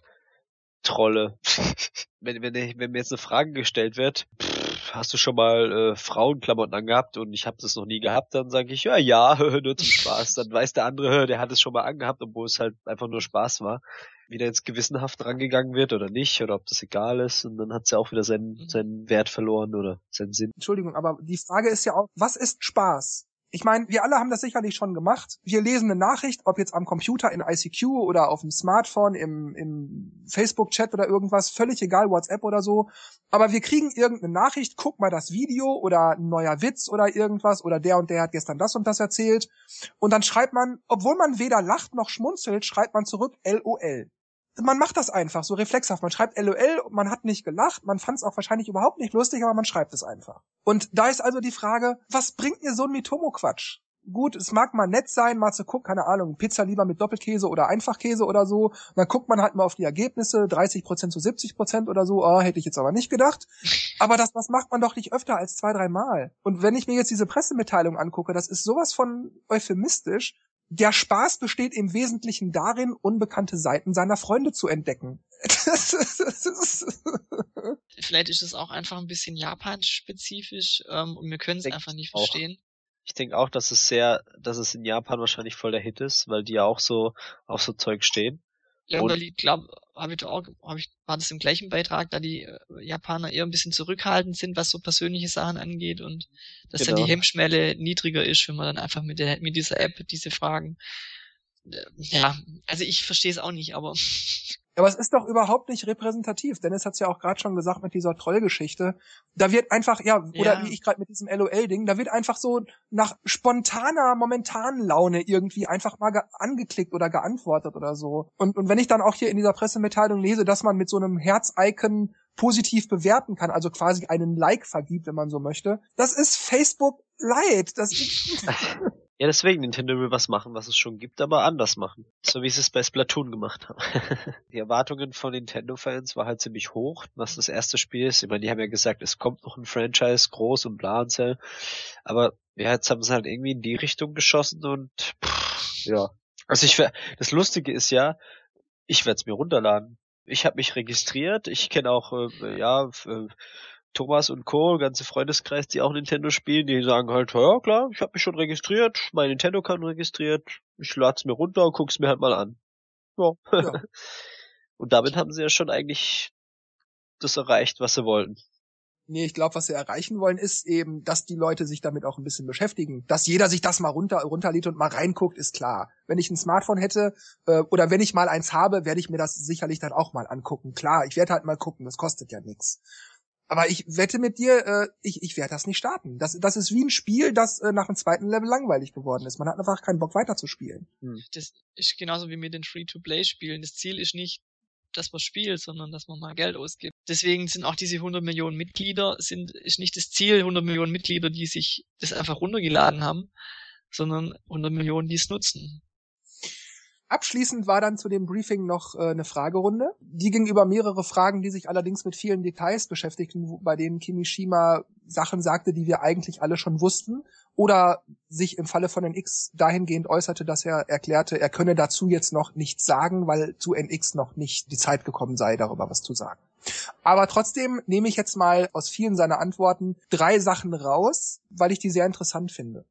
Trolle. [LAUGHS] wenn, wenn, wenn mir jetzt eine Frage gestellt wird, pff, hast du schon mal äh, Frauenklamotten angehabt und ich habe das noch nie gehabt, dann sage ich, ja, ja, [LAUGHS] nur zum Spaß. Dann weiß der andere, der hat es schon mal angehabt, obwohl es halt einfach nur Spaß war. Wie der jetzt gewissenhaft rangegangen wird oder nicht, oder ob das egal ist, und dann hat es ja auch wieder seinen, mhm. seinen Wert verloren oder seinen Sinn. Entschuldigung, aber die Frage ist ja auch, was ist Spaß? ich meine, wir alle haben das sicherlich schon gemacht. Wir lesen eine Nachricht, ob jetzt am Computer in ICQ oder auf dem Smartphone, im, im Facebook-Chat oder irgendwas, völlig egal, WhatsApp oder so. Aber wir kriegen irgendeine Nachricht, guck mal das Video oder ein neuer Witz oder irgendwas oder der und der hat gestern das und das erzählt. Und dann schreibt man, obwohl man weder lacht noch schmunzelt, schreibt man zurück LOL man macht das einfach so reflexhaft. Man schreibt LOL, man hat nicht gelacht, man fand es auch wahrscheinlich überhaupt nicht lustig, aber man schreibt es einfach. Und da ist also die Frage, was bringt mir so ein Mitomo-Quatsch? Gut, es mag mal nett sein, mal zu gucken, keine Ahnung, Pizza lieber mit Doppelkäse oder Einfachkäse oder so. Und dann guckt man halt mal auf die Ergebnisse, 30% zu 70% oder so. Oh, hätte ich jetzt aber nicht gedacht. Aber das, das macht man doch nicht öfter als zwei, drei Mal. Und wenn ich mir jetzt diese Pressemitteilung angucke, das ist sowas von euphemistisch. Der Spaß besteht im Wesentlichen darin, unbekannte Seiten seiner Freunde zu entdecken. [LAUGHS] Vielleicht ist es auch einfach ein bisschen Japan-spezifisch ähm, und wir können es einfach nicht auch. verstehen. Ich denke auch, dass es sehr, dass es in Japan wahrscheinlich voll der Hit ist, weil die ja auch so auf so Zeug stehen. Ja, und ich glaube, habe ich auch, hab ich, war das im gleichen Beitrag, da die äh, Japaner eher ein bisschen zurückhaltend sind, was so persönliche Sachen angeht und dass genau. dann die Hemmschwelle niedriger ist, wenn man dann einfach mit der, mit dieser App diese Fragen, ja, also ich verstehe es auch nicht, aber [LAUGHS] Aber es ist doch überhaupt nicht repräsentativ. Dennis hat es ja auch gerade schon gesagt mit dieser Trollgeschichte. Da wird einfach, ja, oder ja. wie ich gerade mit diesem LOL-Ding, da wird einfach so nach spontaner, momentanen Laune irgendwie einfach mal angeklickt oder geantwortet oder so. Und, und wenn ich dann auch hier in dieser Pressemitteilung lese, dass man mit so einem Herz-Icon positiv bewerten kann, also quasi einen Like vergibt, wenn man so möchte. Das ist Facebook Light. Das ist [LAUGHS] [LAUGHS] Ja, deswegen, Nintendo will was machen, was es schon gibt, aber anders machen. So wie sie es bei Splatoon gemacht haben. [LAUGHS] die Erwartungen von Nintendo-Fans war halt ziemlich hoch, was das erste Spiel ist. Ich meine, die haben ja gesagt, es kommt noch ein Franchise, groß und bla und so. Aber ja, jetzt haben sie halt irgendwie in die Richtung geschossen und pff, ja. Also ich das Lustige ist ja, ich werde es mir runterladen. Ich habe mich registriert, ich kenne auch, äh, ja, äh, Thomas und Co., ganze Freundeskreis, die auch Nintendo spielen, die sagen halt, ja klar, ich habe mich schon registriert, mein Nintendo-Account registriert, ich lad's mir runter und guck's mir halt mal an. Ja. ja. [LAUGHS] und damit haben sie ja schon eigentlich das erreicht, was sie wollten. Nee, ich glaube, was sie erreichen wollen, ist eben, dass die Leute sich damit auch ein bisschen beschäftigen. Dass jeder sich das mal runter, runterlädt und mal reinguckt, ist klar. Wenn ich ein Smartphone hätte äh, oder wenn ich mal eins habe, werde ich mir das sicherlich dann auch mal angucken. Klar, ich werde halt mal gucken, das kostet ja nichts. Aber ich wette mit dir, äh, ich, ich werde das nicht starten. Das, das ist wie ein Spiel, das äh, nach dem zweiten Level langweilig geworden ist. Man hat einfach keinen Bock weiterzuspielen. Hm. Das ist genauso wie mit den Free-to-Play-Spielen. Das Ziel ist nicht, dass man spielt, sondern dass man mal Geld ausgibt. Deswegen sind auch diese 100 Millionen Mitglieder, sind, ist nicht das Ziel 100 Millionen Mitglieder, die sich das einfach runtergeladen haben, sondern 100 Millionen, die es nutzen. Abschließend war dann zu dem Briefing noch äh, eine Fragerunde. Die ging über mehrere Fragen, die sich allerdings mit vielen Details beschäftigten, bei denen Kimishima Sachen sagte, die wir eigentlich alle schon wussten. Oder sich im Falle von NX dahingehend äußerte, dass er erklärte, er könne dazu jetzt noch nichts sagen, weil zu NX noch nicht die Zeit gekommen sei, darüber was zu sagen. Aber trotzdem nehme ich jetzt mal aus vielen seiner Antworten drei Sachen raus, weil ich die sehr interessant finde.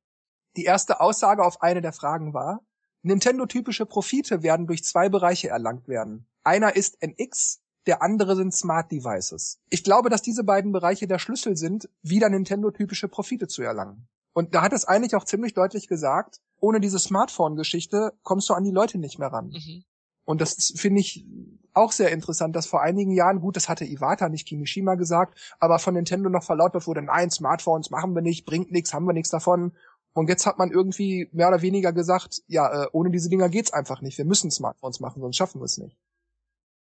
Die erste Aussage auf eine der Fragen war, Nintendo-typische Profite werden durch zwei Bereiche erlangt werden. Einer ist NX, der andere sind Smart Devices. Ich glaube, dass diese beiden Bereiche der Schlüssel sind, wieder Nintendo-typische Profite zu erlangen. Und da hat es eigentlich auch ziemlich deutlich gesagt, ohne diese Smartphone-Geschichte kommst du an die Leute nicht mehr ran. Mhm. Und das finde ich auch sehr interessant, dass vor einigen Jahren, gut, das hatte Iwata, nicht Kimishima gesagt, aber von Nintendo noch verlautbart wurde, nein, Smartphones machen wir nicht, bringt nichts, haben wir nichts davon. Und jetzt hat man irgendwie mehr oder weniger gesagt, ja, äh, ohne diese Dinger geht's einfach nicht. Wir müssen Smartphones machen, sonst schaffen wir es nicht.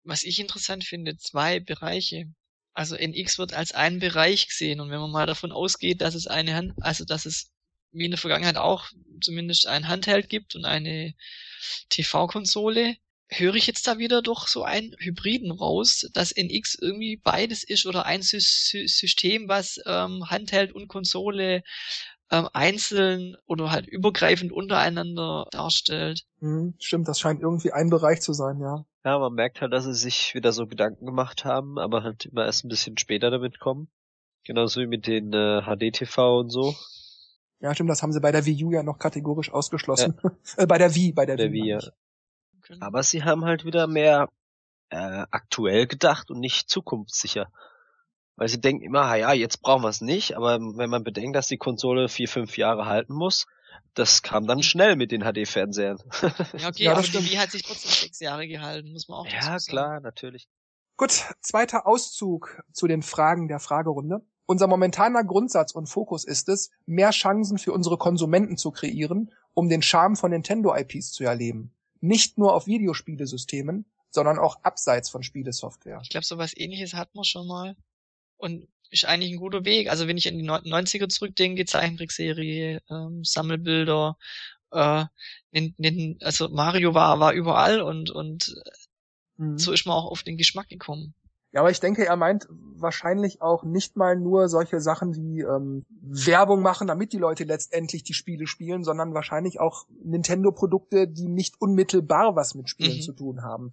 was ich interessant finde, zwei Bereiche. Also NX wird als ein Bereich gesehen und wenn man mal davon ausgeht, dass es eine Hand, also dass es wie in der Vergangenheit auch zumindest ein Handheld gibt und eine TV-Konsole, höre ich jetzt da wieder doch so einen Hybriden raus, dass NX irgendwie beides ist oder ein Sy System, was ähm, Handheld und Konsole ähm, einzeln oder halt übergreifend untereinander darstellt. Hm, stimmt, das scheint irgendwie ein Bereich zu sein, ja. Ja, man merkt halt, dass sie sich wieder so Gedanken gemacht haben, aber halt immer erst ein bisschen später damit kommen. Genauso wie mit den äh, HD-TV und so. Ja, stimmt, das haben sie bei der Wii U ja noch kategorisch ausgeschlossen. Ja. [LAUGHS] äh, bei der Wii, bei der, der Wii. Wii ja. Aber sie haben halt wieder mehr äh, aktuell gedacht und nicht zukunftssicher. Weil sie denken immer, ah ja, jetzt brauchen wir es nicht, aber wenn man bedenkt, dass die Konsole vier, fünf Jahre halten muss, das kam dann schnell mit den HD-Fernsehern. Ja, okay, [LAUGHS] ja, aber die Wii hat sich trotzdem sechs Jahre gehalten, muss man auch Ja, klar, natürlich. Gut, zweiter Auszug zu den Fragen der Fragerunde. Unser momentaner Grundsatz und Fokus ist es, mehr Chancen für unsere Konsumenten zu kreieren, um den Charme von Nintendo-IPs zu erleben. Nicht nur auf Videospielesystemen, sondern auch abseits von Spielesoftware. Ich glaube, sowas ähnliches hatten wir schon mal. Und ist eigentlich ein guter Weg. Also wenn ich in die 90er zurückdenke, Zeichentrickserie, ähm, Sammelbilder, äh, nin, nin, also Mario war, war überall und, und mhm. so ist man auch auf den Geschmack gekommen. Ja, aber ich denke, er meint wahrscheinlich auch nicht mal nur solche Sachen wie ähm, Werbung machen, damit die Leute letztendlich die Spiele spielen, sondern wahrscheinlich auch Nintendo-Produkte, die nicht unmittelbar was mit Spielen mhm. zu tun haben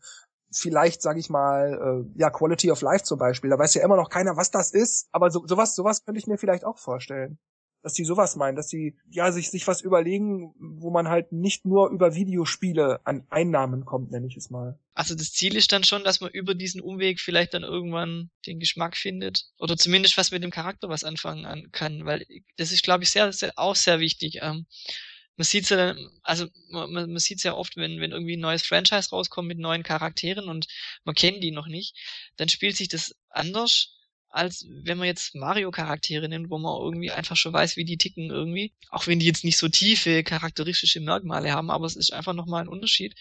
vielleicht, sage ich mal, äh, ja, Quality of Life zum Beispiel. Da weiß ja immer noch keiner, was das ist, aber so, sowas, sowas könnte ich mir vielleicht auch vorstellen. Dass die sowas meinen, dass die ja sich, sich was überlegen, wo man halt nicht nur über Videospiele an Einnahmen kommt, nenne ich es mal. Also das Ziel ist dann schon, dass man über diesen Umweg vielleicht dann irgendwann den Geschmack findet. Oder zumindest was mit dem Charakter was anfangen kann. Weil das ist, glaube ich, sehr, sehr, auch sehr wichtig. Ähm, man sieht's ja dann, also man, man sieht's ja oft, wenn, wenn irgendwie ein neues Franchise rauskommt mit neuen Charakteren und man kennt die noch nicht, dann spielt sich das anders, als wenn man jetzt Mario-Charaktere nimmt, wo man irgendwie einfach schon weiß, wie die ticken irgendwie. Auch wenn die jetzt nicht so tiefe charakteristische Merkmale haben, aber es ist einfach nochmal ein Unterschied.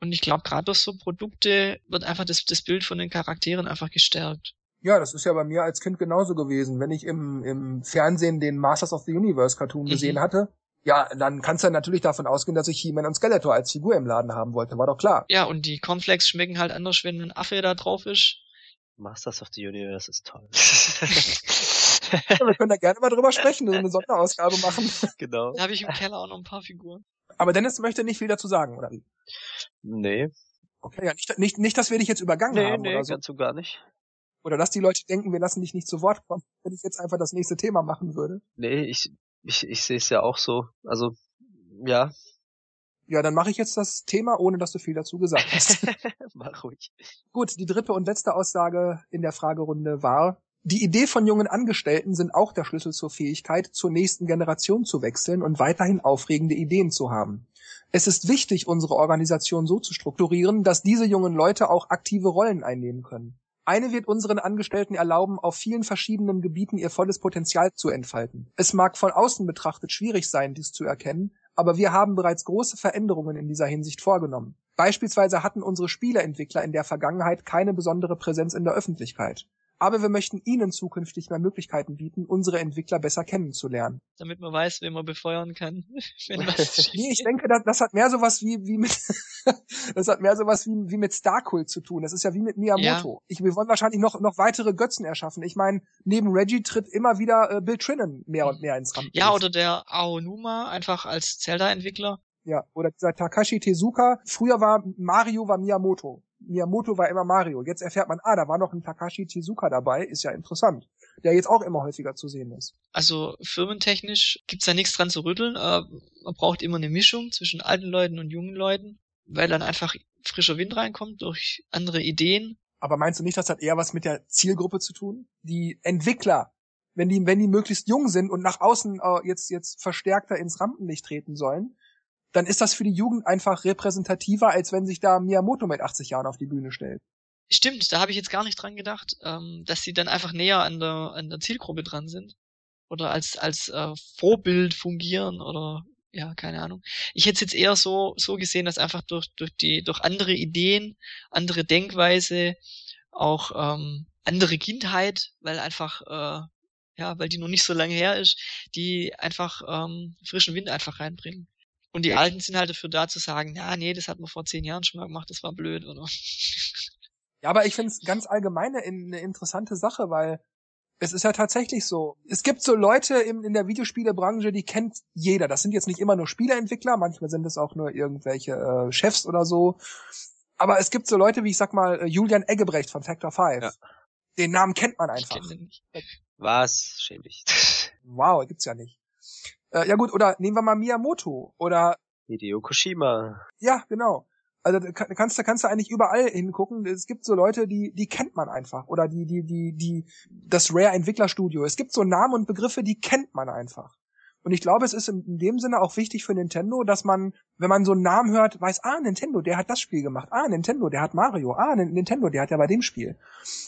Und ich glaube, gerade durch so Produkte wird einfach das, das Bild von den Charakteren einfach gestärkt. Ja, das ist ja bei mir als Kind genauso gewesen. Wenn ich im, im Fernsehen den Masters of the Universe Cartoon mhm. gesehen hatte, ja, dann kannst du natürlich davon ausgehen, dass ich He-Man und Skeletor als Figur im Laden haben wollte, war doch klar. Ja, und die Cornflakes schmecken halt anders, wenn ein Affe da drauf ist. Masters of the Universe ist toll. ja, [LAUGHS] wir können da gerne mal drüber sprechen, eine Sonderausgabe machen. Genau. Da habe ich im Keller auch noch ein paar Figuren. Aber Dennis möchte nicht viel dazu sagen, oder wie? Nee. Okay, ja, nicht, nicht, nicht dass wir dich jetzt übergangen nee, haben nee, oder so. ganz so gar nicht. Oder dass die Leute denken, wir lassen dich nicht zu Wort kommen, wenn ich jetzt einfach das nächste Thema machen würde. Nee, ich, ich, ich sehe es ja auch so. Also, ja. Ja, dann mache ich jetzt das Thema, ohne dass du viel dazu gesagt hast. [LAUGHS] Mach ruhig. Gut, die dritte und letzte Aussage in der Fragerunde war, die Idee von jungen Angestellten sind auch der Schlüssel zur Fähigkeit, zur nächsten Generation zu wechseln und weiterhin aufregende Ideen zu haben. Es ist wichtig, unsere Organisation so zu strukturieren, dass diese jungen Leute auch aktive Rollen einnehmen können. Eine wird unseren Angestellten erlauben, auf vielen verschiedenen Gebieten ihr volles Potenzial zu entfalten. Es mag von außen betrachtet schwierig sein, dies zu erkennen, aber wir haben bereits große Veränderungen in dieser Hinsicht vorgenommen. Beispielsweise hatten unsere Spieleentwickler in der Vergangenheit keine besondere Präsenz in der Öffentlichkeit aber wir möchten Ihnen zukünftig mehr Möglichkeiten bieten, unsere Entwickler besser kennenzulernen. Damit man weiß, wen man befeuern kann, [LAUGHS] wenn was [LAUGHS] Nee, ich denke, das, das hat mehr sowas wie, wie mit, [LAUGHS] das hat mehr sowas wie, wie mit Starkult zu tun. Das ist ja wie mit Miyamoto. Ja. Ich, wir wollen wahrscheinlich noch, noch weitere Götzen erschaffen. Ich meine, neben Reggie tritt immer wieder äh, Bill Trinan mehr und mehr ins Rampenlicht. Ja, oder der Aonuma, einfach als Zelda-Entwickler. Ja, oder dieser Takashi Tezuka. Früher war Mario war Miyamoto. Miyamoto war immer Mario. Jetzt erfährt man, ah, da war noch ein Takashi Tezuka dabei, ist ja interessant. Der jetzt auch immer häufiger zu sehen ist. Also firmentechnisch gibt's da nichts dran zu rütteln. Äh, man braucht immer eine Mischung zwischen alten Leuten und jungen Leuten, weil dann einfach frischer Wind reinkommt durch andere Ideen. Aber meinst du nicht, das hat eher was mit der Zielgruppe zu tun? Die Entwickler, wenn die, wenn die möglichst jung sind und nach außen äh, jetzt, jetzt verstärkter ins Rampenlicht treten sollen, dann ist das für die Jugend einfach repräsentativer, als wenn sich da Miyamoto mit 80 Jahren auf die Bühne stellt. Stimmt, da habe ich jetzt gar nicht dran gedacht, ähm, dass sie dann einfach näher an der, an der Zielgruppe dran sind. Oder als, als äh, Vorbild fungieren oder ja, keine Ahnung. Ich hätte es jetzt eher so, so gesehen, dass einfach durch, durch die, durch andere Ideen, andere Denkweise, auch ähm, andere Kindheit, weil einfach, äh, ja, weil die noch nicht so lange her ist, die einfach ähm, frischen Wind einfach reinbringen. Und die Alten sind halt dafür da zu sagen, ja, nee, das hat man vor zehn Jahren schon mal gemacht, das war blöd, oder? [LAUGHS] Ja, aber ich finde es ganz allgemein eine, interessante Sache, weil es ist ja tatsächlich so. Es gibt so Leute in, in der Videospielebranche, die kennt jeder. Das sind jetzt nicht immer nur Spieleentwickler, manchmal sind es auch nur irgendwelche äh, Chefs oder so. Aber es gibt so Leute wie, ich sag mal, äh, Julian Eggebrecht von Factor 5. Ja. Den Namen kennt man einfach. Ich nicht. Was? Schäm dich. [LAUGHS] Wow, gibt's ja nicht. Äh, ja gut, oder nehmen wir mal Miyamoto oder Hideo Koshima. Ja, genau. Also da kannst du kannst du eigentlich überall hingucken. Es gibt so Leute, die die kennt man einfach oder die die die die das Rare Entwicklerstudio. Es gibt so Namen und Begriffe, die kennt man einfach. Und ich glaube, es ist in, dem Sinne auch wichtig für Nintendo, dass man, wenn man so einen Namen hört, weiß, ah, Nintendo, der hat das Spiel gemacht. Ah, Nintendo, der hat Mario. Ah, Nintendo, der hat ja bei dem Spiel.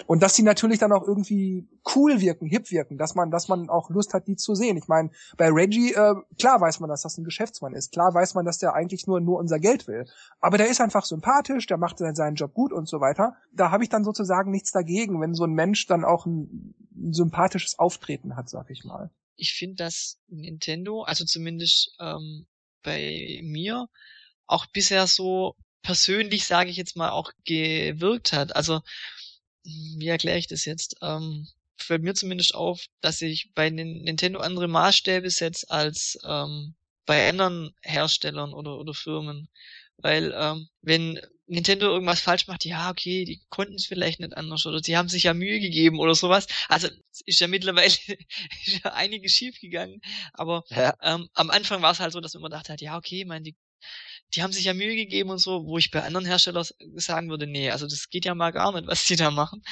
Und dass die natürlich dann auch irgendwie cool wirken, hip wirken, dass man, dass man auch Lust hat, die zu sehen. Ich meine, bei Reggie, äh, klar weiß man, dass das ein Geschäftsmann ist. Klar weiß man, dass der eigentlich nur, nur unser Geld will. Aber der ist einfach sympathisch, der macht seinen Job gut und so weiter. Da habe ich dann sozusagen nichts dagegen, wenn so ein Mensch dann auch ein, ein sympathisches Auftreten hat, sag ich mal ich finde, dass Nintendo, also zumindest ähm, bei mir, auch bisher so persönlich, sage ich jetzt mal, auch gewirkt hat. Also, wie erkläre ich das jetzt? Ähm, fällt mir zumindest auf, dass ich bei Nintendo andere Maßstäbe setze als ähm, bei anderen Herstellern oder, oder Firmen. Weil ähm, wenn Nintendo irgendwas falsch macht, ja, okay, die konnten es vielleicht nicht anders oder sie haben sich ja Mühe gegeben oder sowas. Also ist ja mittlerweile [LAUGHS] ist ja einiges schief gegangen, aber ja. ähm, am Anfang war es halt so, dass man immer dachte, ja, okay, mein, die, die haben sich ja Mühe gegeben und so, wo ich bei anderen Herstellern sagen würde, nee, also das geht ja mal gar nicht, was die da machen.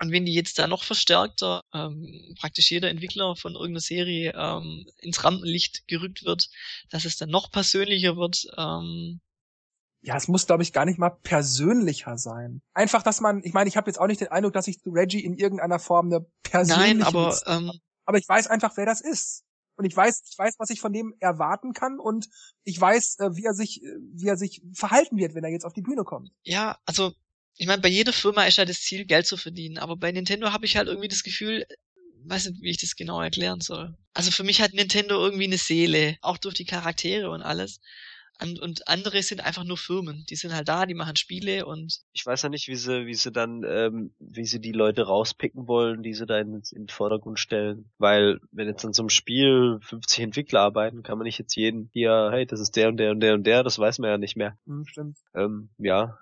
Und wenn die jetzt da noch verstärkter, ähm, praktisch jeder Entwickler von irgendeiner Serie ähm, ins Rampenlicht gerückt wird, dass es dann noch persönlicher wird, ähm, ja, es muss, glaube ich, gar nicht mal persönlicher sein. Einfach, dass man, ich meine, ich habe jetzt auch nicht den Eindruck, dass ich zu Reggie in irgendeiner Form eine persönliche... Nein, aber... Ähm, aber ich weiß einfach, wer das ist. Und ich weiß, ich weiß, was ich von dem erwarten kann und ich weiß, äh, wie er sich, wie er sich verhalten wird, wenn er jetzt auf die Bühne kommt. Ja, also ich meine, bei jeder Firma ist ja das Ziel, Geld zu verdienen, aber bei Nintendo habe ich halt irgendwie das Gefühl, weiß nicht, wie ich das genau erklären soll. Also für mich hat Nintendo irgendwie eine Seele, auch durch die Charaktere und alles. Und, und andere sind einfach nur Firmen. Die sind halt da, die machen Spiele und. Ich weiß ja nicht, wie sie, wie sie dann, ähm, wie sie die Leute rauspicken wollen, die sie da in, in den Vordergrund stellen. Weil, wenn jetzt an so einem Spiel 50 Entwickler arbeiten, kann man nicht jetzt jeden hier, hey, das ist der und der und der und der, das weiß man ja nicht mehr. Hm, stimmt. Ähm, ja.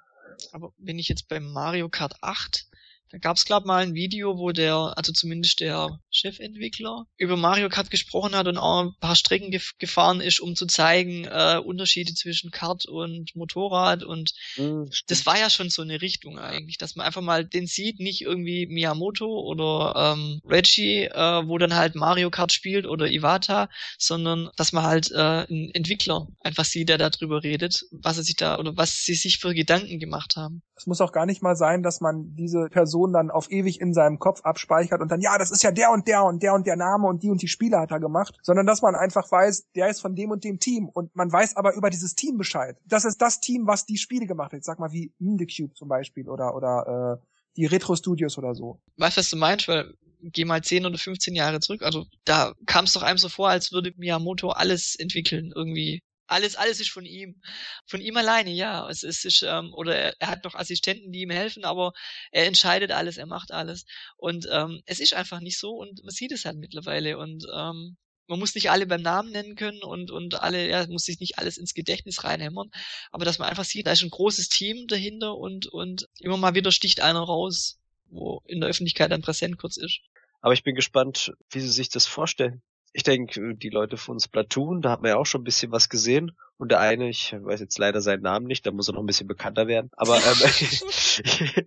Aber wenn ich jetzt bei Mario Kart 8 da gab's glaub mal ein Video, wo der, also zumindest der Chefentwickler, über Mario Kart gesprochen hat und auch ein paar Strecken gef gefahren ist, um zu zeigen, äh, Unterschiede zwischen Kart und Motorrad und mhm, das war ja schon so eine Richtung eigentlich, dass man einfach mal den sieht, nicht irgendwie Miyamoto oder ähm, Reggie, äh, wo dann halt Mario Kart spielt oder Iwata, sondern dass man halt äh, einen Entwickler einfach sieht, der darüber redet, was er sich da oder was sie sich für Gedanken gemacht haben. Es muss auch gar nicht mal sein, dass man diese Person dann auf ewig in seinem Kopf abspeichert und dann, ja, das ist ja der und der und der und der Name und die und die Spiele hat er gemacht, sondern dass man einfach weiß, der ist von dem und dem Team und man weiß aber über dieses Team Bescheid. Das ist das Team, was die Spiele gemacht hat. Sag mal wie Cube zum Beispiel oder, oder, äh, die Retro Studios oder so. Weißt du, was du meinst? Weil geh mal 10 oder 15 Jahre zurück. Also da kam es doch einem so vor, als würde Miyamoto alles entwickeln irgendwie. Alles, alles ist von ihm. Von ihm alleine, ja. Es ist, ist ähm, oder er, er, hat noch Assistenten, die ihm helfen, aber er entscheidet alles, er macht alles. Und ähm, es ist einfach nicht so und man sieht es halt mittlerweile. Und ähm, man muss nicht alle beim Namen nennen können und, und alle, ja, muss sich nicht alles ins Gedächtnis reinhämmern. Aber dass man einfach sieht, da ist ein großes Team dahinter und, und immer mal wieder sticht einer raus, wo in der Öffentlichkeit dann präsent kurz ist. Aber ich bin gespannt, wie sie sich das vorstellen ich denke, die Leute von Splatoon, da hat man ja auch schon ein bisschen was gesehen. Und der eine, ich weiß jetzt leider seinen Namen nicht, da muss er noch ein bisschen bekannter werden, aber ähm, [LAUGHS]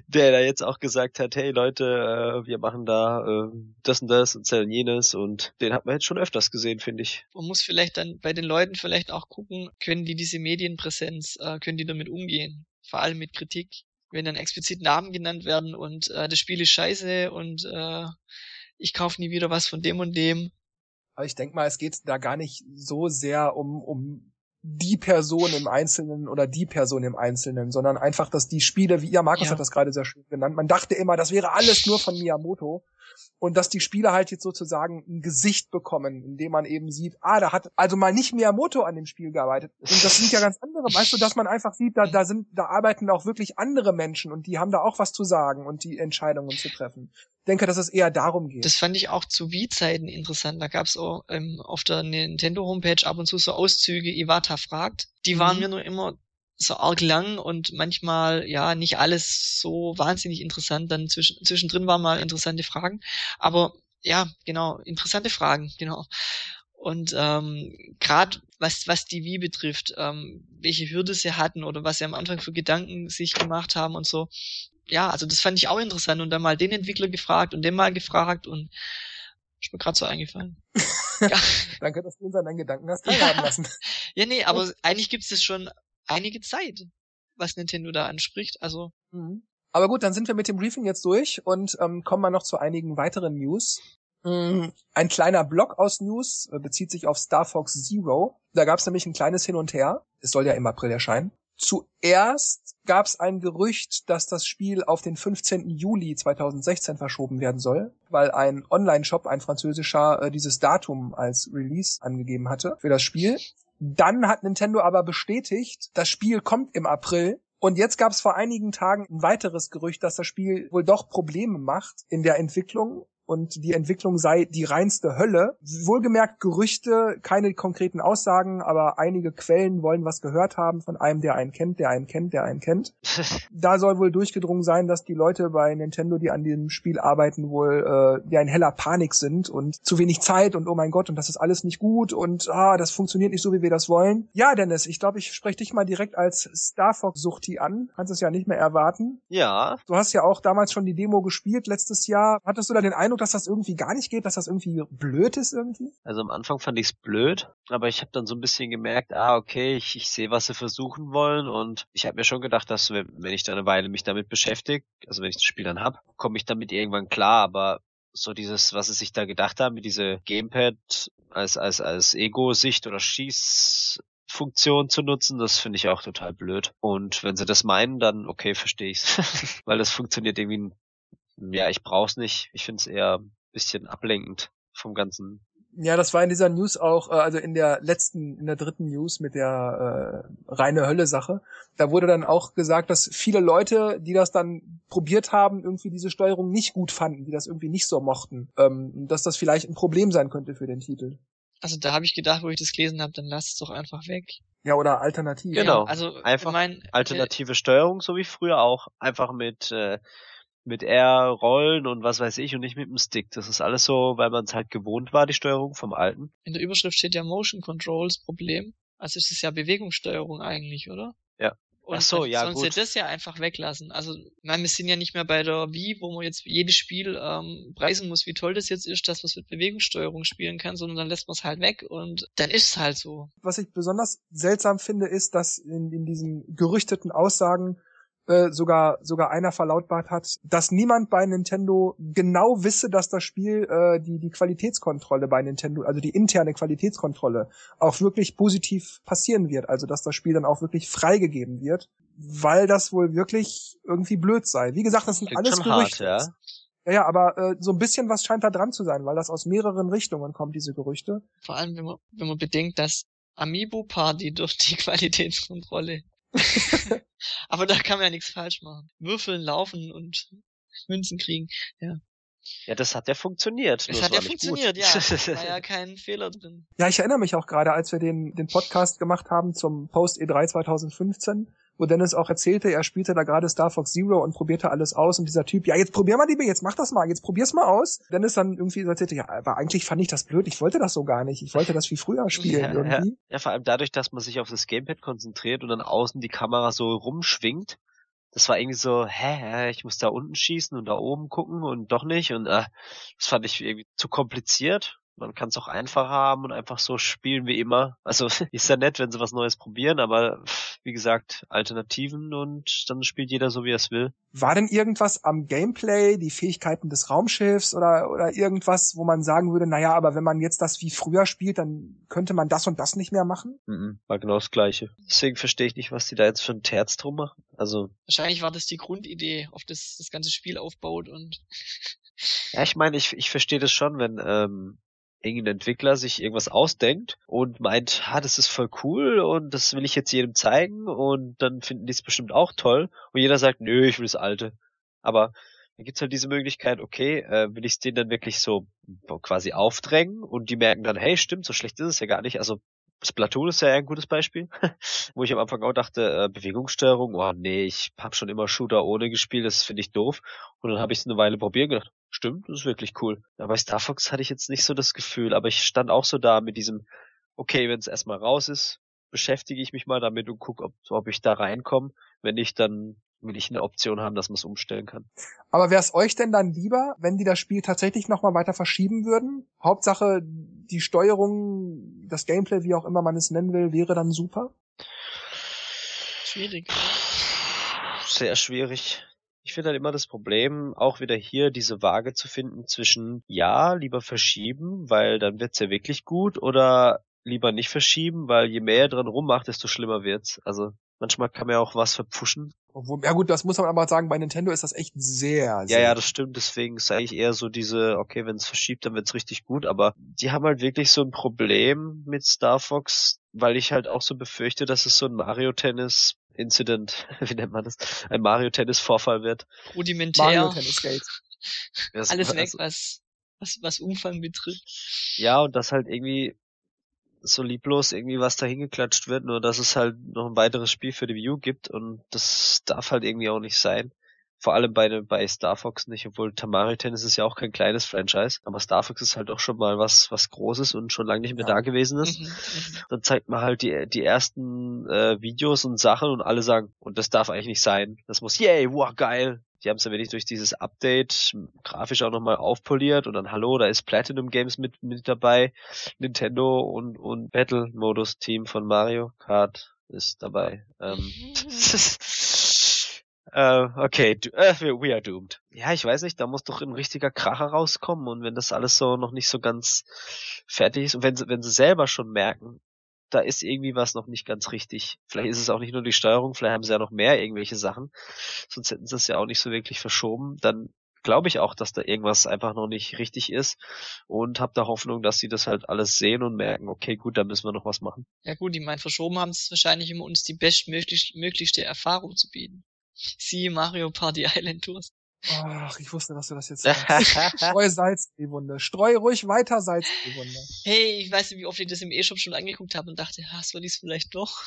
[LAUGHS] der da jetzt auch gesagt hat, hey Leute, äh, wir machen da äh, das und das und zählen jenes und den hat man jetzt schon öfters gesehen, finde ich. Man muss vielleicht dann bei den Leuten vielleicht auch gucken, können die diese Medienpräsenz, äh, können die damit umgehen? Vor allem mit Kritik. Wenn dann explizit Namen genannt werden und äh, das Spiel ist scheiße und äh, ich kaufe nie wieder was von dem und dem, Aber ich denke mal, es geht da gar nicht so sehr um, um die Person im Einzelnen oder die Person im Einzelnen, sondern einfach, dass die Spiele, wie ja, Markus Ja. hat das gerade sehr schön genannt, man dachte immer, das wäre alles nur von Miyamoto und dass die Spiele halt jetzt sozusagen ein Gesicht bekommen, indem man eben sieht, ah, da hat also mal nicht Miyamoto an dem Spiel gearbeitet. Und das sind ja ganz andere, weißt du, dass man einfach sieht, da, da sind, da arbeiten auch wirklich andere Menschen und die haben da auch was zu sagen und die Entscheidungen zu treffen. Ich denke, dass es eher darum geht. Das fand ich auch zu Wii-Zeiten interessant. Da gab's auch ähm, auf der Nintendo-Homepage ab und zu so Auszüge, Iwata fragt. Die waren Mhm. mir nur immer so arg lang und manchmal, ja, nicht alles so wahnsinnig interessant. Dann zwischen, zwischendrin waren mal interessante Fragen. Aber ja, genau, interessante Fragen, [LAUGHS] genau. Und ähm, gerade was, was die Wii betrifft, ähm, welche Hürde sie hatten oder was sie am Anfang für Gedanken sich gemacht haben und so. Ja, also das fand ich auch interessant und dann mal den Entwickler gefragt und den mal gefragt und ist mir gerade so eingefallen. ja. [LAUGHS] Danke, dass du uns an deinen Gedanken hast teilhaben Ja. lassen. ja, nee, aber eigentlich gibt's das schon einige Zeit, was Nintendo da anspricht. Also Mhm. Aber gut, dann sind wir mit dem Briefing jetzt durch und ähm, kommen wir noch zu einigen weiteren News. Mm, Ein kleiner Block aus News äh, bezieht sich auf Star Fox Zero. Da gab es nämlich ein kleines Hin und Her. Es soll ja im April erscheinen. Zuerst gab es ein Gerücht, dass das Spiel auf den 15. Juli 2016 verschoben werden soll, weil ein Online-Shop, ein französischer, äh, dieses Datum als Release angegeben hatte für das Spiel. Dann hat Nintendo aber bestätigt, das Spiel kommt im April. Und jetzt gab es vor einigen Tagen ein weiteres Gerücht, dass das Spiel wohl doch Probleme macht in der Entwicklung und die Entwicklung sei die reinste Hölle. Wohlgemerkt Gerüchte, keine konkreten Aussagen, aber einige Quellen wollen was gehört haben von einem, der einen kennt, der einen kennt, der einen kennt. [LAUGHS] Da soll wohl durchgedrungen sein, dass die Leute bei Nintendo, die an diesem Spiel arbeiten, wohl äh, ja in heller Panik sind und zu wenig Zeit und oh mein Gott und das ist alles nicht gut und ah, das funktioniert nicht so, wie wir das wollen. Ja, Dennis, ich glaube, ich spreche dich mal direkt als Star Fox Suchti an. Kannst es ja nicht mehr erwarten. ja, Du hast ja auch damals schon die Demo gespielt letztes Jahr. Hattest du da den Eindruck, dass das irgendwie gar nicht geht, dass das irgendwie blöd ist irgendwie? also am Anfang fand ich's blöd, aber ich habe dann so ein bisschen gemerkt, ah, okay, ich, ich sehe, was sie versuchen wollen und ich habe mir schon gedacht, dass wenn, ich da eine Weile mich damit beschäftige, also wenn ich das Spiel dann hab, komme ich damit irgendwann klar, aber so dieses, was sie sich da gedacht haben, mit diese Gamepad als, als, als Ego-Sicht oder Schießfunktion zu nutzen, das finde ich auch total blöd. Und wenn sie das meinen, dann okay, verstehe ich's. [LAUGHS] Weil das funktioniert irgendwie, ja, ich brauch's nicht. Ich finde es eher ein bisschen ablenkend vom ganzen Ja, das war in dieser News auch, äh, also in der letzten, in der dritten News mit der äh, reine Hölle-Sache. Da wurde dann auch gesagt, dass viele Leute, die das dann probiert haben, irgendwie diese Steuerung nicht gut fanden, die das irgendwie nicht so mochten, ähm, dass das vielleicht ein Problem sein könnte für den Titel. Also da habe ich gedacht, wo ich das gelesen habe, dann lass es doch einfach weg. Ja, oder alternativ. Genau. Ja, also Einfach ich mein, alternative Steuerung, so wie früher auch. Einfach mit, äh, mit R rollen und was weiß ich und nicht mit dem Stick. Das ist alles so, weil man es halt gewohnt war, die Steuerung vom alten. In der Überschrift steht ja Motion Controls Problem. Also es ist ja Bewegungssteuerung eigentlich, oder? Ja. Und Ach so, ja, sollen gut. sie das ja einfach weglassen. Also, meine, wir sind ja nicht mehr bei der Wii, wo man jetzt jedes Spiel ähm, preisen muss, wie toll das jetzt ist, dass man es mit Bewegungssteuerung spielen kann, sondern dann lässt man es halt weg und dann ist es halt so. Was ich besonders seltsam finde, ist, dass in, in diesen gerüchteten Aussagen äh, sogar sogar einer verlautbart hat, dass niemand bei Nintendo genau wisse, dass das Spiel äh, die die Qualitätskontrolle bei Nintendo, also die interne Qualitätskontrolle, auch wirklich positiv passieren wird, also dass das Spiel dann auch wirklich freigegeben wird, weil das wohl wirklich irgendwie blöd sei. Wie gesagt, das sind Klingt alles schon hart, Gerüchte. ja. ja, ja, aber äh, so ein bisschen was scheint da dran zu sein, weil das aus mehreren Richtungen kommt, diese Gerüchte. Vor allem, wenn man, wenn man bedenkt, dass Amiibo Party [LAUGHS] durch die Qualitätskontrolle. [LAUGHS] Aber da kann man ja nichts falsch machen. Würfeln, laufen und Münzen kriegen. Ja, das hat ja funktioniert. Es nur hat ja funktioniert, gut. ja. [LAUGHS] War ja kein Fehler drin. Ja, ich erinnere mich auch gerade, als wir den, den Podcast gemacht haben zum Post E3 2015, wo Dennis auch erzählte, er spielte da gerade Star Fox Zero und probierte alles aus und dieser Typ, ja, jetzt probier mal, Liebe, jetzt mach das mal, jetzt probier's mal aus. Dennis dann irgendwie erzählte, ja, aber eigentlich fand ich das blöd, ich wollte das so gar nicht, ich wollte das wie früher spielen Ja, irgendwie. Ja, vor allem dadurch, dass man sich auf das Gamepad konzentriert und dann außen die Kamera so rumschwingt. Das war irgendwie so, hä, ich muss da unten schießen und da oben gucken und doch nicht und äh, das fand ich irgendwie zu kompliziert. Man kann es auch einfacher haben und einfach so spielen wie immer. Also [LAUGHS] ist ja nett, wenn sie was Neues probieren, aber wie gesagt, Alternativen und dann spielt jeder so, wie er es will. War denn irgendwas am Gameplay, die Fähigkeiten des Raumschiffs oder, oder irgendwas, wo man sagen würde, naja, aber wenn man jetzt das wie früher spielt, dann könnte man das und das nicht mehr machen? Mhm, war genau das Gleiche. Deswegen verstehe ich nicht, was die da jetzt für ein Terz drum machen. Also. Wahrscheinlich war das die Grundidee, auf das das ganze Spiel aufbaut und. ja, ich meine, ich, ich verstehe das schon, wenn ähm, irgendein Entwickler sich irgendwas ausdenkt und meint, ha, das ist voll cool und das will ich jetzt jedem zeigen und dann finden die es bestimmt auch toll und jeder sagt, nö, ich will das alte. Aber dann gibt's halt diese Möglichkeit, okay, äh, will ich es denen dann wirklich so quasi aufdrängen und die merken dann, hey, stimmt, so schlecht ist es ja gar nicht. Also Splatoon ist ja ein gutes Beispiel, [LAUGHS] wo ich am Anfang auch dachte, äh, Bewegungssteuerung, oh nee, ich habe schon immer Shooter ohne gespielt, das finde ich doof. Und dann habe ich es eine Weile probiert und gedacht, stimmt, das ist wirklich cool. Ja, bei Star Fox hatte ich jetzt nicht so das Gefühl, aber ich stand auch so da mit diesem, okay, wenn es erstmal raus ist, beschäftige ich mich mal damit und gucke, ob, ob ich da reinkomme. Wenn nicht, dann will ich eine Option haben, dass man es umstellen kann. Aber wäre es euch denn dann lieber, wenn die das Spiel tatsächlich nochmal weiter verschieben würden? Hauptsache, die Steuerung, das Gameplay, wie auch immer man es nennen will, wäre dann super? Schwierig. Sehr schwierig. Ich finde halt immer das Problem, auch wieder hier diese Waage zu finden zwischen ja, lieber verschieben, weil dann wird's ja wirklich gut, oder lieber nicht verschieben, weil je mehr er dran rummacht, desto schlimmer wird's. Also manchmal kann man ja auch was verpfuschen. Obwohl, ja gut, das muss man aber sagen, bei Nintendo ist das echt sehr, sehr. Ja, ja, das stimmt. Deswegen ist eigentlich eher so diese, okay, wenn es verschiebt, dann wird's richtig gut. Aber die haben halt wirklich so ein Problem mit Star Fox, weil ich halt auch so befürchte, dass es so ein Mario Tennis Incident, [LAUGHS] wie nennt man das? Ein Mario Tennis Vorfall wird. Rudimentär. Mario Tennis Gate. Alles also, weg, was, was, was Umfang betrifft. Ja, und das halt irgendwie so lieblos irgendwie was da hingeklatscht wird, nur dass es halt noch ein weiteres Spiel für die Wii U gibt und das darf halt irgendwie auch nicht sein. Vor allem bei, bei Star Fox nicht, obwohl Tamari Tennis ist ja auch kein kleines Franchise, aber Star Fox ist halt auch schon mal was, was Großes und schon lange nicht mehr ja. da gewesen ist. Mhm, mhm, Dann zeigt man halt die, die ersten äh, Videos und Sachen und alle sagen, und das darf eigentlich nicht sein. Das muss, yay, wow, geil, die haben es ja wirklich durch dieses Update grafisch auch nochmal aufpoliert und dann hallo, da ist Platinum Games mit, mit dabei, Nintendo und, und Battle Modus Team von Mario Kart ist dabei. Ähm, [LAUGHS] äh, okay, äh, we are doomed. Ja, ich weiß nicht, da muss doch ein richtiger Kracher rauskommen und wenn das alles so noch nicht so ganz fertig ist und wenn sie, wenn sie selber schon merken, da ist irgendwie was noch nicht ganz richtig. Vielleicht ist es auch nicht nur die Steuerung, vielleicht haben sie ja noch mehr irgendwelche Sachen. Sonst hätten sie es ja auch nicht so wirklich verschoben. Dann glaube ich auch, dass da irgendwas einfach noch nicht richtig ist und habe da Hoffnung, dass sie das halt alles sehen und merken, okay, gut, da müssen wir noch was machen. Ja gut, ich meine, verschoben haben sie wahrscheinlich, um uns die bestmöglichste Erfahrung zu bieten. Sie Mario Party Island Tours. Ach, ich wusste, dass du das jetzt sagst. [LAUGHS] Streu Salz in die Wunde. Streu ruhig weiter Salz in die Wunde. Hey, ich weiß nicht, wie oft ich das im E-Shop schon angeguckt habe und dachte, hast du dies vielleicht doch?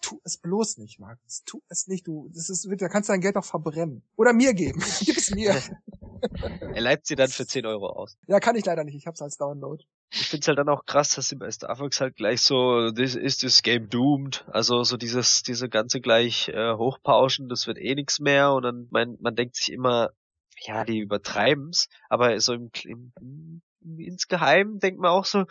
Tu es bloß nicht, Markus. Tu es nicht, du. Das ist, da kannst du dein Geld auch verbrennen. Oder mir geben. [LAUGHS] Gib es mir. [LAUGHS] [LAUGHS] er leiht sie dann für 10 Euro aus. Ja, kann ich leider nicht. Ich hab's als Download. Ich find's halt dann auch krass, dass sie bei Star Fox halt gleich so, this is this game doomed. Also so dieses, diese ganze gleich äh, hochpauschen, das wird eh nix mehr und dann, man, man denkt sich immer, ja, die übertreiben's, aber so im, im insgeheim denkt man auch so,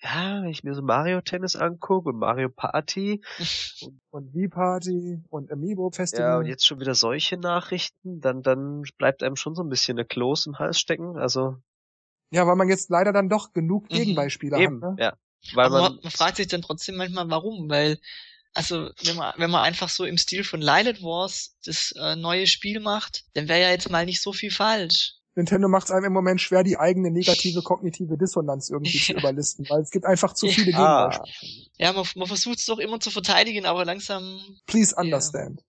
ja, wenn ich mir so Mario Tennis angucke und Mario Party [LAUGHS] und, und Wii Party und Amiibo Festival. Ja, und jetzt schon wieder solche Nachrichten, dann, dann bleibt einem schon so ein bisschen eine Kloß im Hals stecken, also. Ja, weil man jetzt leider dann doch genug mhm. Gegenbeispiele mhm, hat. Ne? Ja. Weil Aber man, man fragt sich dann trotzdem manchmal, warum, weil also wenn man, wenn man einfach so im Stil von Lilith Wars das äh, neue Spiel macht, dann wäre ja jetzt mal nicht so viel falsch. Nintendo macht es einem im Moment schwer, die eigene negative [LAUGHS] kognitive Dissonanz irgendwie zu überlisten, weil es gibt einfach zu viele ja. Gegenbeispiele. Ja, man, man versucht es doch immer zu verteidigen, aber langsam. Please understand.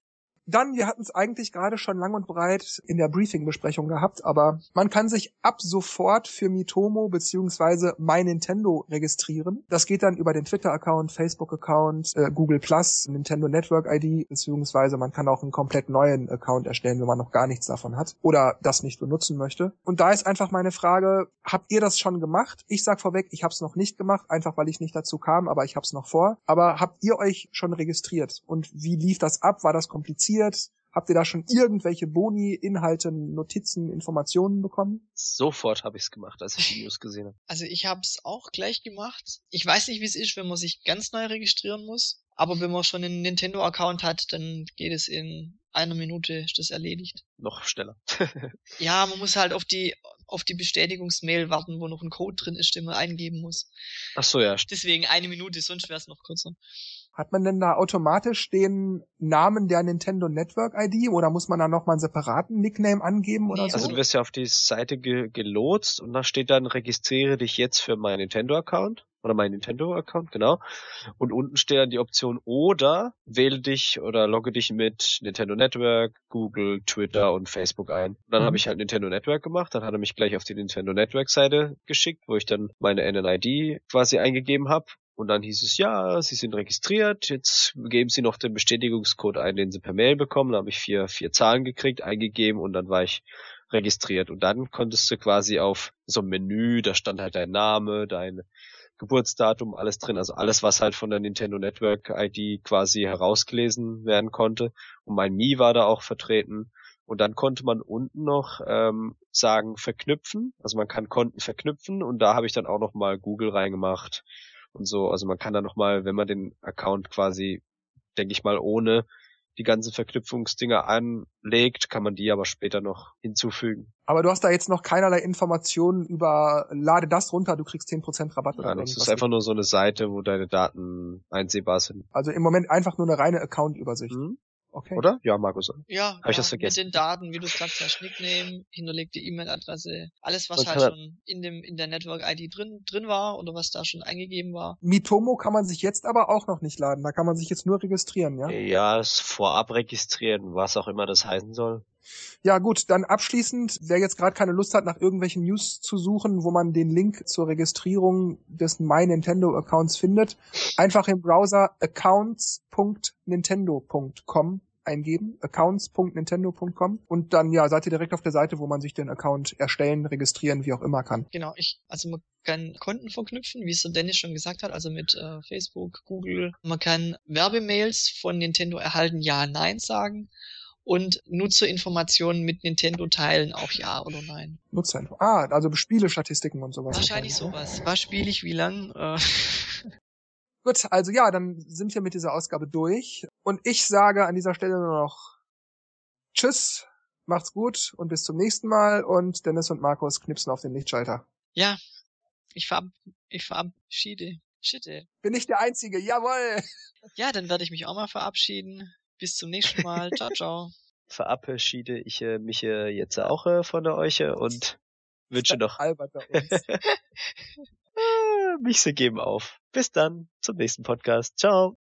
Dann, wir hatten es eigentlich gerade schon lang und breit in der Briefing-Besprechung gehabt, aber man kann sich ab sofort für Mitomo beziehungsweise My Nintendo registrieren. Das geht dann über den Twitter-Account, Facebook-Account, äh, Google Plus, Nintendo Network ID, beziehungsweise man kann auch einen komplett neuen Account erstellen, wenn man noch gar nichts davon hat oder das nicht benutzen möchte. Und da ist einfach meine Frage, habt ihr das schon gemacht? Ich sag vorweg, ich habe es noch nicht gemacht, einfach weil ich nicht dazu kam, aber ich habe es noch vor. Aber habt ihr euch schon registriert? Und wie lief das ab? War das kompliziert? Passiert? Habt ihr da schon irgendwelche Boni, Inhalte, Notizen, Informationen bekommen? Sofort habe ich es gemacht, als ich die News gesehen habe. Also ich habe es auch gleich gemacht. Ich weiß nicht, wie es ist, wenn man sich ganz neu registrieren muss. Aber wenn man schon einen Nintendo-Account hat, dann geht es in einer Minute, ist das erledigt. Noch schneller. [LAUGHS] ja, man muss halt auf die auf die Bestätigungsmail warten, wo noch ein Code drin ist, den man eingeben muss. Ach so, ja. Deswegen eine Minute, sonst wäre es noch kürzer. Hat man denn da automatisch den Namen der Nintendo Network ID oder muss man da nochmal einen separaten Nickname angeben oder so? Also du wirst ja auf die Seite ge gelotst und da steht dann registriere dich jetzt für meinen Nintendo Account oder mein Nintendo Account, genau. Und unten steht dann die Option oder wähle dich oder logge dich mit Nintendo Network, Google, Twitter und Facebook ein. Und dann mhm. habe ich halt Nintendo Network gemacht, dann hat er mich gleich auf die Nintendo Network Seite geschickt, wo ich dann meine NNID quasi eingegeben habe und dann hieß es, ja, Sie sind registriert, jetzt geben Sie noch den Bestätigungscode ein, den Sie per Mail bekommen. Da habe ich vier, vier Zahlen gekriegt, eingegeben und dann war ich registriert. Und dann konntest du quasi auf so ein Menü, da stand halt dein Name, dein Geburtsdatum, alles drin. Also alles, was halt von der Nintendo Network ID quasi herausgelesen werden konnte. Und mein Mi war da auch vertreten. Und dann konnte man unten noch ähm, sagen verknüpfen. Also man kann Konten verknüpfen und da habe ich dann auch noch mal Google reingemacht und so. Also man kann da nochmal, wenn man den Account quasi, denke ich mal, ohne die ganzen Verknüpfungsdinger anlegt, kann man die aber später noch hinzufügen. Aber du hast da jetzt noch keinerlei Informationen über, lade das runter, du kriegst 10% Rabatt ja, Das ist einfach nur so eine Seite, wo deine Daten einsehbar sind. Also im Moment einfach nur eine reine Account-Übersicht. Mhm. Okay. Oder? Ja, Markus. Ja, Hab ich das vergessen? mit den Daten, wie du gesagt hast, Nickname, hinterlegte E-Mail-Adresse, alles was, was halt schon in dem in der Network ID drin drin war oder was da schon eingegeben war. Mitomo kann man sich jetzt aber auch noch nicht laden, da kann man sich jetzt nur registrieren, ja? Ja, es vorab registrieren, was auch immer das heißen soll. Ja gut, dann abschließend, wer jetzt gerade keine Lust hat, nach irgendwelchen News zu suchen, wo man den Link zur Registrierung des My Nintendo Accounts findet, einfach im Browser accounts.nintendo.com eingeben, accounts.nintendo.com und dann ja, seid ihr direkt auf der Seite, wo man sich den Account erstellen, registrieren, wie auch immer kann. Genau, ich also man kann Konten verknüpfen, wie es so Dennis schon gesagt hat, also mit äh, Facebook, Google. Man kann Werbemails von Nintendo erhalten, ja, nein sagen und Nutzerinformationen mit Nintendo teilen, auch ja oder nein. Nutzerinfo. Ah, also Spielestatistiken und sowas. Wahrscheinlich sowas. Was spiele ich wie lang? Äh. [LAUGHS] Gut, also ja, dann sind wir mit dieser Ausgabe durch. Und ich sage an dieser Stelle nur noch Tschüss, macht's gut und bis zum nächsten Mal. Und Dennis und Markus knipsen auf den Lichtschalter. Ja, ich, verab ich verabschiede. Schitte. Bin ich der Einzige, jawoll! Ja, dann werde ich mich auch mal verabschieden. Bis zum nächsten Mal. ciao, ciao. Verabschiede ich äh, mich äh, jetzt auch äh, von euch und wünsche noch. Uns. [LAUGHS] mich sie geben auf. Bis dann zum nächsten Podcast. Ciao.